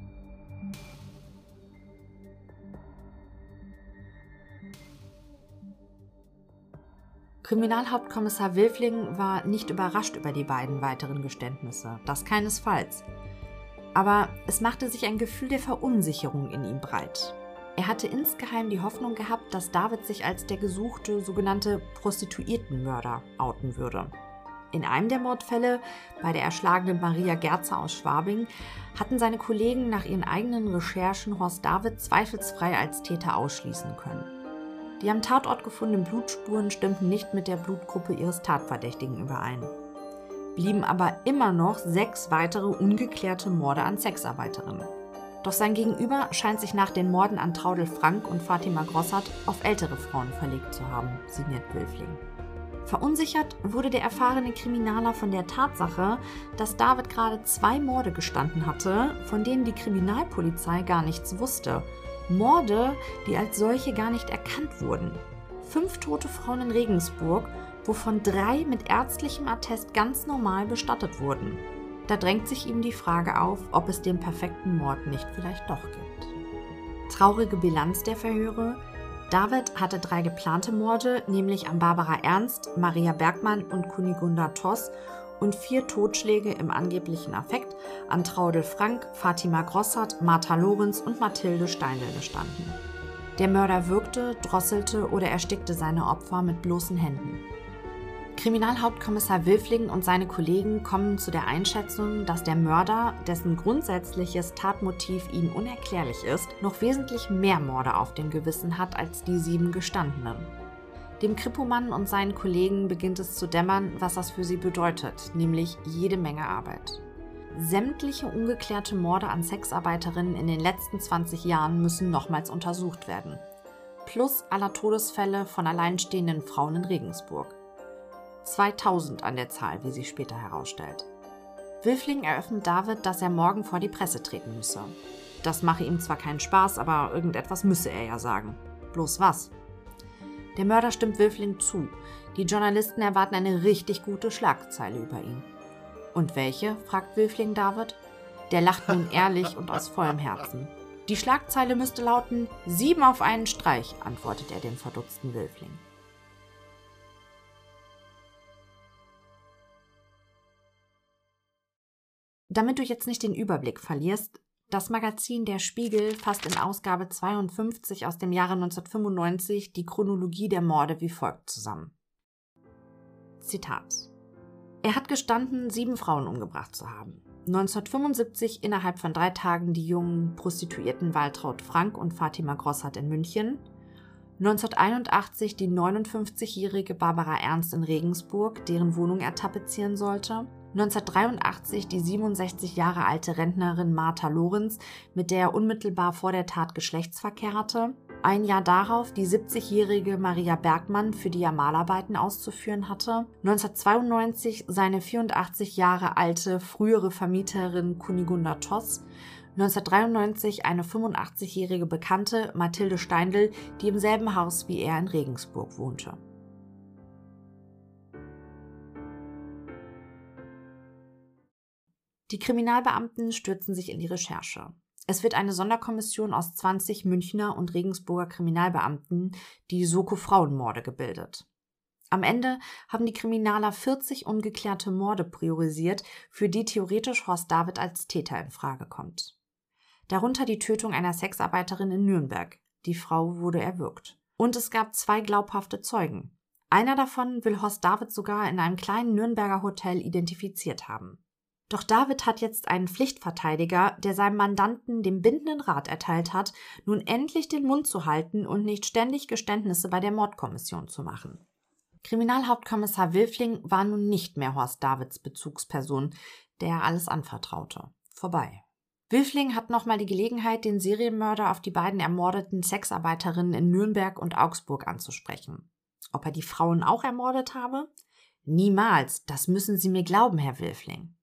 Kriminalhauptkommissar Wilfling war nicht überrascht über die beiden weiteren Geständnisse, das keinesfalls. Aber es machte sich ein Gefühl der Verunsicherung in ihm breit. Er hatte insgeheim die Hoffnung gehabt, dass David sich als der gesuchte sogenannte Prostituiertenmörder outen würde. In einem der Mordfälle, bei der erschlagenen Maria Gerzer aus Schwabing, hatten seine Kollegen nach ihren eigenen Recherchen Horst David zweifelsfrei als Täter ausschließen können. Die am Tatort gefundenen Blutspuren stimmten nicht mit der Blutgruppe ihres Tatverdächtigen überein. Blieben aber immer noch sechs weitere ungeklärte Morde an Sexarbeiterinnen. Doch sein Gegenüber scheint sich nach den Morden an Traudel Frank und Fatima Grossart auf ältere Frauen verlegt zu haben, signiert Wölfling. Verunsichert wurde der erfahrene Kriminaler von der Tatsache, dass David gerade zwei Morde gestanden hatte, von denen die Kriminalpolizei gar nichts wusste. Morde, die als solche gar nicht erkannt wurden. Fünf tote Frauen in Regensburg, wovon drei mit ärztlichem Attest ganz normal bestattet wurden. Da drängt sich ihm die Frage auf, ob es den perfekten Mord nicht vielleicht doch gibt. Traurige Bilanz der Verhöre, David hatte drei geplante Morde, nämlich an Barbara Ernst, Maria Bergmann und Kunigunda Toss und vier Totschläge im angeblichen Affekt an Traudel Frank, Fatima Grossart, Martha Lorenz und Mathilde Steindl gestanden. Der Mörder würgte, drosselte oder erstickte seine Opfer mit bloßen Händen. Kriminalhauptkommissar Wilfling und seine Kollegen kommen zu der Einschätzung, dass der Mörder, dessen grundsätzliches Tatmotiv ihnen unerklärlich ist, noch wesentlich mehr Morde auf dem Gewissen hat als die sieben Gestandenen. Dem Krippomann und seinen Kollegen beginnt es zu dämmern, was das für sie bedeutet, nämlich jede Menge Arbeit. Sämtliche ungeklärte Morde an Sexarbeiterinnen in den letzten 20 Jahren müssen nochmals untersucht werden. Plus aller Todesfälle von alleinstehenden Frauen in Regensburg. 2000 an der Zahl, wie sich später herausstellt. Wilfling eröffnet David, dass er morgen vor die Presse treten müsse. Das mache ihm zwar keinen Spaß, aber irgendetwas müsse er ja sagen. Bloß was? Der Mörder stimmt Wilfling zu. Die Journalisten erwarten eine richtig gute Schlagzeile über ihn. Und welche? fragt Wilfling David. Der lacht nun ehrlich und aus vollem Herzen. Die Schlagzeile müsste lauten: Sieben auf einen Streich, antwortet er dem verdutzten Wilfling. Damit du jetzt nicht den Überblick verlierst, das Magazin Der Spiegel fasst in Ausgabe 52 aus dem Jahre 1995 die Chronologie der Morde wie folgt zusammen. Zitat. Er hat gestanden, sieben Frauen umgebracht zu haben. 1975 innerhalb von drei Tagen die jungen Prostituierten Waltraud Frank und Fatima Grossart in München, 1981 die 59-jährige Barbara Ernst in Regensburg, deren Wohnung er tapezieren sollte, 1983 die 67 Jahre alte Rentnerin Martha Lorenz, mit der er unmittelbar vor der Tat Geschlechtsverkehr hatte. ein Jahr darauf die 70-jährige Maria Bergmann, für die er Malarbeiten auszuführen hatte, 1992 seine 84 Jahre alte frühere Vermieterin Kunigunda Toss, 1993 eine 85-jährige Bekannte Mathilde Steindl, die im selben Haus wie er in Regensburg wohnte. Die Kriminalbeamten stürzen sich in die Recherche. Es wird eine Sonderkommission aus 20 Münchner und Regensburger Kriminalbeamten, die Soko Frauenmorde, gebildet. Am Ende haben die Kriminaler 40 ungeklärte Morde priorisiert, für die theoretisch Horst David als Täter in Frage kommt. Darunter die Tötung einer Sexarbeiterin in Nürnberg. Die Frau wurde erwürgt. Und es gab zwei glaubhafte Zeugen. Einer davon will Horst David sogar in einem kleinen Nürnberger Hotel identifiziert haben. Doch David hat jetzt einen Pflichtverteidiger, der seinem Mandanten den bindenden Rat erteilt hat, nun endlich den Mund zu halten und nicht ständig Geständnisse bei der Mordkommission zu machen. Kriminalhauptkommissar Wilfling war nun nicht mehr Horst Davids Bezugsperson, der alles anvertraute. Vorbei. Wilfling hat nochmal die Gelegenheit, den Serienmörder auf die beiden ermordeten Sexarbeiterinnen in Nürnberg und Augsburg anzusprechen. Ob er die Frauen auch ermordet habe? Niemals, das müssen Sie mir glauben, Herr Wilfling.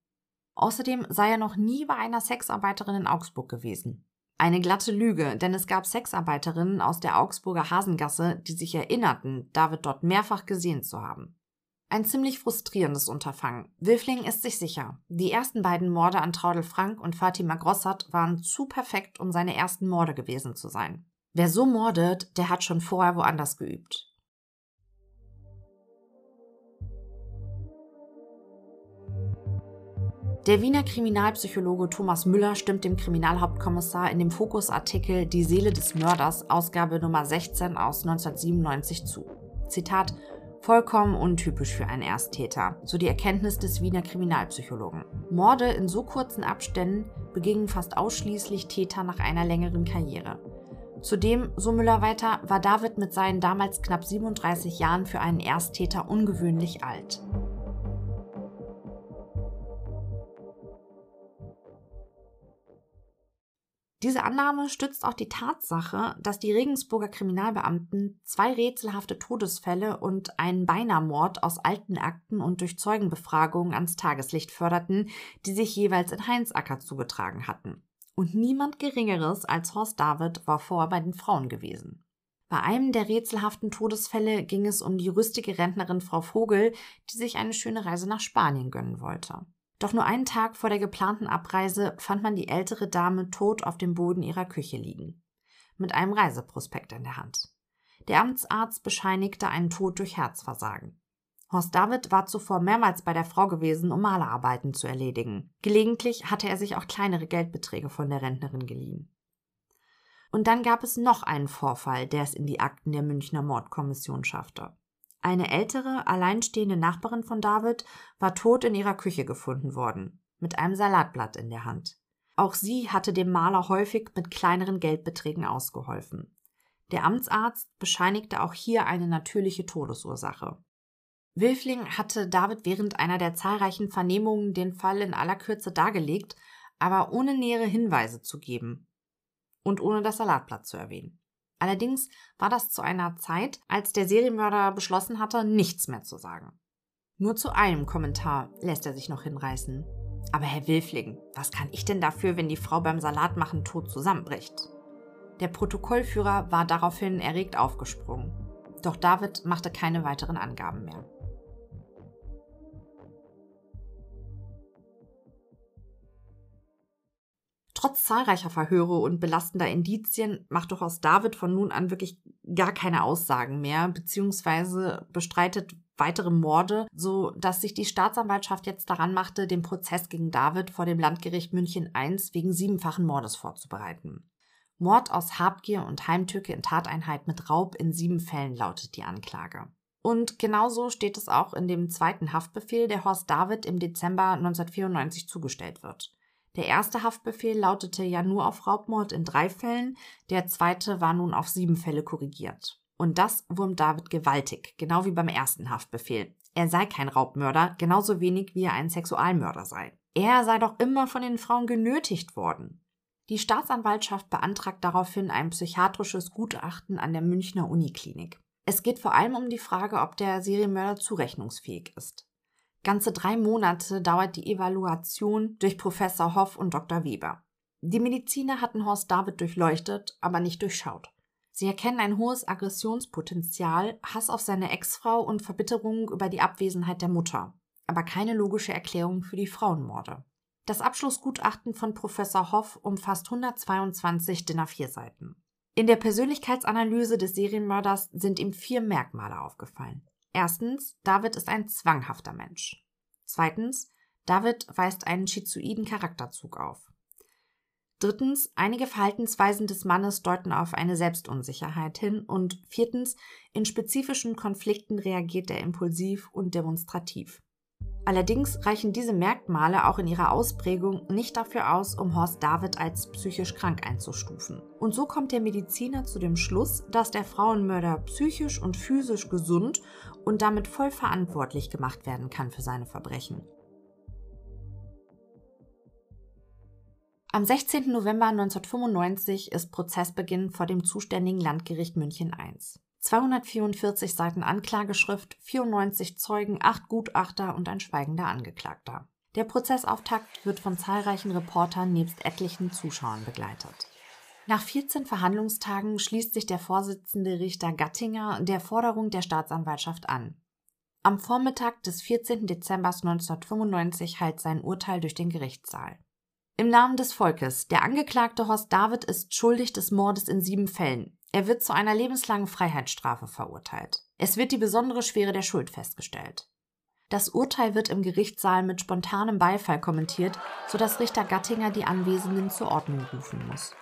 Außerdem sei er noch nie bei einer Sexarbeiterin in Augsburg gewesen. Eine glatte Lüge, denn es gab Sexarbeiterinnen aus der Augsburger Hasengasse, die sich erinnerten, David dort mehrfach gesehen zu haben. Ein ziemlich frustrierendes Unterfangen. Wilfling ist sich sicher. Die ersten beiden Morde an Traudel Frank und Fatima Grossert waren zu perfekt, um seine ersten Morde gewesen zu sein. Wer so mordet, der hat schon vorher woanders geübt. Der Wiener Kriminalpsychologe Thomas Müller stimmt dem Kriminalhauptkommissar in dem Fokusartikel Die Seele des Mörders, Ausgabe Nummer 16 aus 1997 zu. Zitat Vollkommen untypisch für einen Ersttäter, so die Erkenntnis des Wiener Kriminalpsychologen. Morde in so kurzen Abständen begingen fast ausschließlich Täter nach einer längeren Karriere. Zudem, so Müller weiter, war David mit seinen damals knapp 37 Jahren für einen Ersttäter ungewöhnlich alt. Diese Annahme stützt auch die Tatsache, dass die Regensburger Kriminalbeamten zwei rätselhafte Todesfälle und einen Beinamord aus alten Akten und durch Zeugenbefragungen ans Tageslicht förderten, die sich jeweils in Heinzacker zugetragen hatten. Und niemand Geringeres als Horst David war vorher bei den Frauen gewesen. Bei einem der rätselhaften Todesfälle ging es um die rüstige Rentnerin Frau Vogel, die sich eine schöne Reise nach Spanien gönnen wollte. Doch nur einen Tag vor der geplanten Abreise fand man die ältere Dame tot auf dem Boden ihrer Küche liegen, mit einem Reiseprospekt in der Hand. Der Amtsarzt bescheinigte einen Tod durch Herzversagen. Horst David war zuvor mehrmals bei der Frau gewesen, um Malerarbeiten zu erledigen. Gelegentlich hatte er sich auch kleinere Geldbeträge von der Rentnerin geliehen. Und dann gab es noch einen Vorfall, der es in die Akten der Münchner Mordkommission schaffte. Eine ältere, alleinstehende Nachbarin von David war tot in ihrer Küche gefunden worden, mit einem Salatblatt in der Hand. Auch sie hatte dem Maler häufig mit kleineren Geldbeträgen ausgeholfen. Der Amtsarzt bescheinigte auch hier eine natürliche Todesursache. Wilfling hatte David während einer der zahlreichen Vernehmungen den Fall in aller Kürze dargelegt, aber ohne nähere Hinweise zu geben und ohne das Salatblatt zu erwähnen. Allerdings war das zu einer Zeit, als der Serienmörder beschlossen hatte, nichts mehr zu sagen. Nur zu einem Kommentar lässt er sich noch hinreißen. Aber Herr Wilfling, was kann ich denn dafür, wenn die Frau beim Salatmachen tot zusammenbricht? Der Protokollführer war daraufhin erregt aufgesprungen. Doch David machte keine weiteren Angaben mehr. Trotz zahlreicher Verhöre und belastender Indizien macht doch aus David von nun an wirklich gar keine Aussagen mehr, beziehungsweise bestreitet weitere Morde, so dass sich die Staatsanwaltschaft jetzt daran machte, den Prozess gegen David vor dem Landgericht München I wegen siebenfachen Mordes vorzubereiten. Mord aus Habgier und Heimtücke in Tateinheit mit Raub in sieben Fällen lautet die Anklage. Und genauso steht es auch in dem zweiten Haftbefehl, der Horst David im Dezember 1994 zugestellt wird. Der erste Haftbefehl lautete ja nur auf Raubmord in drei Fällen, der zweite war nun auf sieben Fälle korrigiert. Und das wurmt David gewaltig, genau wie beim ersten Haftbefehl. Er sei kein Raubmörder, genauso wenig wie er ein Sexualmörder sei. Er sei doch immer von den Frauen genötigt worden. Die Staatsanwaltschaft beantragt daraufhin ein psychiatrisches Gutachten an der Münchner Uniklinik. Es geht vor allem um die Frage, ob der Serienmörder zurechnungsfähig ist. Ganze drei Monate dauert die Evaluation durch Professor Hoff und Dr. Weber. Die Mediziner hatten Horst David durchleuchtet, aber nicht durchschaut. Sie erkennen ein hohes Aggressionspotenzial, Hass auf seine Ex-Frau und Verbitterung über die Abwesenheit der Mutter, aber keine logische Erklärung für die Frauenmorde. Das Abschlussgutachten von Professor Hoff umfasst 122 DIN A4-Seiten. In der Persönlichkeitsanalyse des Serienmörders sind ihm vier Merkmale aufgefallen. Erstens, David ist ein zwanghafter Mensch. Zweitens, David weist einen schizoiden Charakterzug auf. Drittens, einige Verhaltensweisen des Mannes deuten auf eine Selbstunsicherheit hin. Und viertens, in spezifischen Konflikten reagiert er impulsiv und demonstrativ. Allerdings reichen diese Merkmale auch in ihrer Ausprägung nicht dafür aus, um Horst David als psychisch krank einzustufen. Und so kommt der Mediziner zu dem Schluss, dass der Frauenmörder psychisch und physisch gesund und damit voll verantwortlich gemacht werden kann für seine Verbrechen. Am 16. November 1995 ist Prozessbeginn vor dem zuständigen Landgericht München I. 244 Seiten Anklageschrift, 94 Zeugen, 8 Gutachter und ein schweigender Angeklagter. Der Prozessauftakt wird von zahlreichen Reportern nebst etlichen Zuschauern begleitet. Nach 14 Verhandlungstagen schließt sich der Vorsitzende Richter Gattinger der Forderung der Staatsanwaltschaft an. Am Vormittag des 14. Dezember 1995 heilt sein Urteil durch den Gerichtssaal. Im Namen des Volkes. Der Angeklagte Horst David ist schuldig des Mordes in sieben Fällen. Er wird zu einer lebenslangen Freiheitsstrafe verurteilt. Es wird die besondere Schwere der Schuld festgestellt. Das Urteil wird im Gerichtssaal mit spontanem Beifall kommentiert, sodass Richter Gattinger die Anwesenden zur Ordnung rufen muss.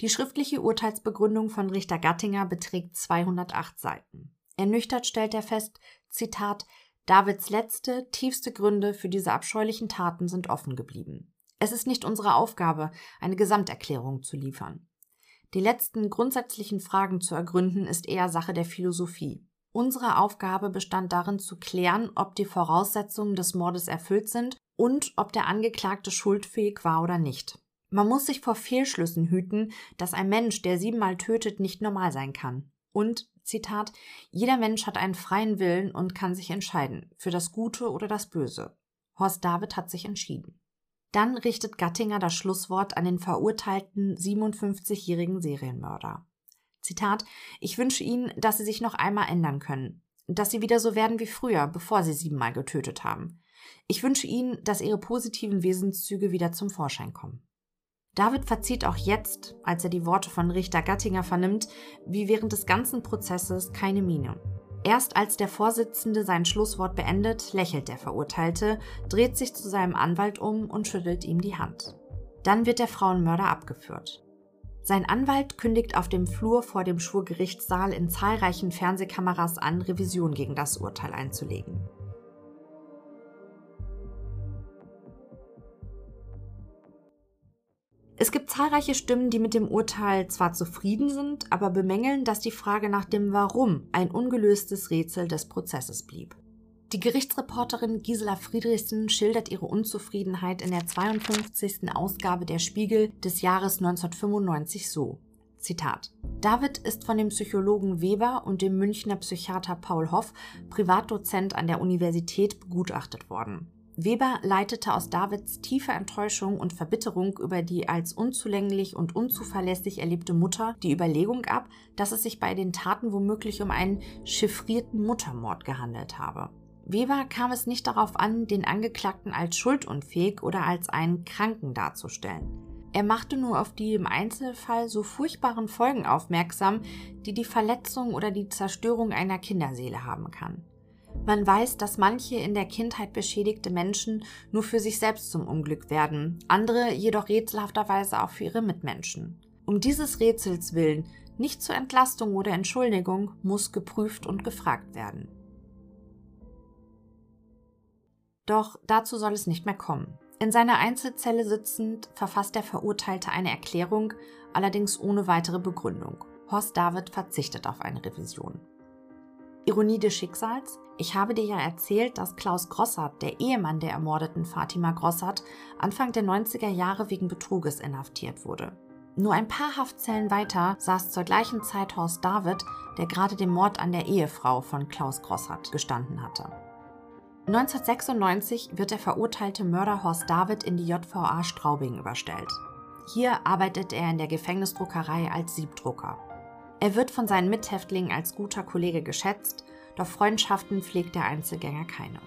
Die schriftliche Urteilsbegründung von Richter Gattinger beträgt 208 Seiten. Ernüchtert stellt er fest, Zitat, Davids letzte, tiefste Gründe für diese abscheulichen Taten sind offen geblieben. Es ist nicht unsere Aufgabe, eine Gesamterklärung zu liefern. Die letzten grundsätzlichen Fragen zu ergründen ist eher Sache der Philosophie. Unsere Aufgabe bestand darin zu klären, ob die Voraussetzungen des Mordes erfüllt sind und ob der Angeklagte schuldfähig war oder nicht. Man muss sich vor Fehlschlüssen hüten, dass ein Mensch, der siebenmal tötet, nicht normal sein kann. Und, Zitat, jeder Mensch hat einen freien Willen und kann sich entscheiden, für das Gute oder das Böse. Horst David hat sich entschieden. Dann richtet Gattinger das Schlusswort an den verurteilten 57-jährigen Serienmörder. Zitat: Ich wünsche Ihnen, dass Sie sich noch einmal ändern können, dass Sie wieder so werden wie früher, bevor Sie siebenmal getötet haben. Ich wünsche Ihnen, dass Ihre positiven Wesenszüge wieder zum Vorschein kommen. David verzieht auch jetzt, als er die Worte von Richter Gattinger vernimmt, wie während des ganzen Prozesses keine Miene. Erst als der Vorsitzende sein Schlusswort beendet, lächelt der Verurteilte, dreht sich zu seinem Anwalt um und schüttelt ihm die Hand. Dann wird der Frauenmörder abgeführt. Sein Anwalt kündigt auf dem Flur vor dem Schwurgerichtssaal in zahlreichen Fernsehkameras an, Revision gegen das Urteil einzulegen. Es gibt zahlreiche Stimmen, die mit dem Urteil zwar zufrieden sind, aber bemängeln, dass die Frage nach dem Warum ein ungelöstes Rätsel des Prozesses blieb. Die Gerichtsreporterin Gisela Friedrichsen schildert ihre Unzufriedenheit in der 52. Ausgabe der Spiegel des Jahres 1995 so. Zitat. David ist von dem Psychologen Weber und dem Münchner Psychiater Paul Hoff, Privatdozent an der Universität, begutachtet worden. Weber leitete aus Davids tiefer Enttäuschung und Verbitterung über die als unzulänglich und unzuverlässig erlebte Mutter die Überlegung ab, dass es sich bei den Taten womöglich um einen chiffrierten Muttermord gehandelt habe. Weber kam es nicht darauf an, den Angeklagten als schuldunfähig oder als einen Kranken darzustellen. Er machte nur auf die im Einzelfall so furchtbaren Folgen aufmerksam, die die Verletzung oder die Zerstörung einer Kinderseele haben kann. Man weiß, dass manche in der Kindheit beschädigte Menschen nur für sich selbst zum Unglück werden, andere jedoch rätselhafterweise auch für ihre Mitmenschen. Um dieses Rätsels willen, nicht zur Entlastung oder Entschuldigung, muss geprüft und gefragt werden. Doch dazu soll es nicht mehr kommen. In seiner Einzelzelle sitzend verfasst der Verurteilte eine Erklärung, allerdings ohne weitere Begründung. Horst David verzichtet auf eine Revision. Ironie des Schicksals? Ich habe dir ja erzählt, dass Klaus Grossart, der Ehemann der ermordeten Fatima Grossart, Anfang der 90er Jahre wegen Betruges inhaftiert wurde. Nur ein paar Haftzellen weiter saß zur gleichen Zeit Horst David, der gerade den Mord an der Ehefrau von Klaus Grossart gestanden hatte. 1996 wird der verurteilte Mörder Horst David in die JVA Straubing überstellt. Hier arbeitet er in der Gefängnisdruckerei als Siebdrucker. Er wird von seinen Mithäftlingen als guter Kollege geschätzt, doch Freundschaften pflegt der Einzelgänger keine.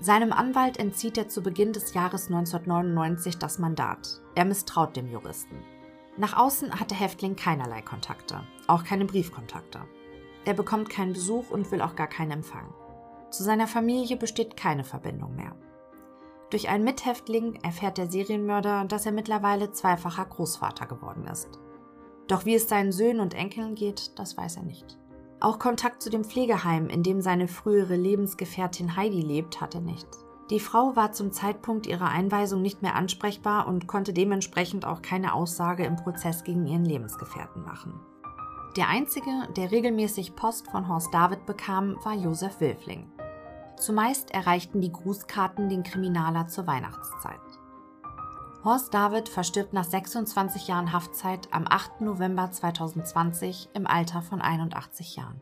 Seinem Anwalt entzieht er zu Beginn des Jahres 1999 das Mandat. Er misstraut dem Juristen. Nach außen hat der Häftling keinerlei Kontakte, auch keine Briefkontakte. Er bekommt keinen Besuch und will auch gar keinen Empfang. Zu seiner Familie besteht keine Verbindung mehr. Durch einen Mithäftling erfährt der Serienmörder, dass er mittlerweile zweifacher Großvater geworden ist. Doch wie es seinen Söhnen und Enkeln geht, das weiß er nicht. Auch Kontakt zu dem Pflegeheim, in dem seine frühere Lebensgefährtin Heidi lebt, hat er nicht. Die Frau war zum Zeitpunkt ihrer Einweisung nicht mehr ansprechbar und konnte dementsprechend auch keine Aussage im Prozess gegen ihren Lebensgefährten machen. Der einzige, der regelmäßig Post von Horst David bekam, war Josef Wilfling. Zumeist erreichten die Grußkarten den Kriminaler zur Weihnachtszeit. Horst David verstirbt nach 26 Jahren Haftzeit am 8. November 2020 im Alter von 81 Jahren.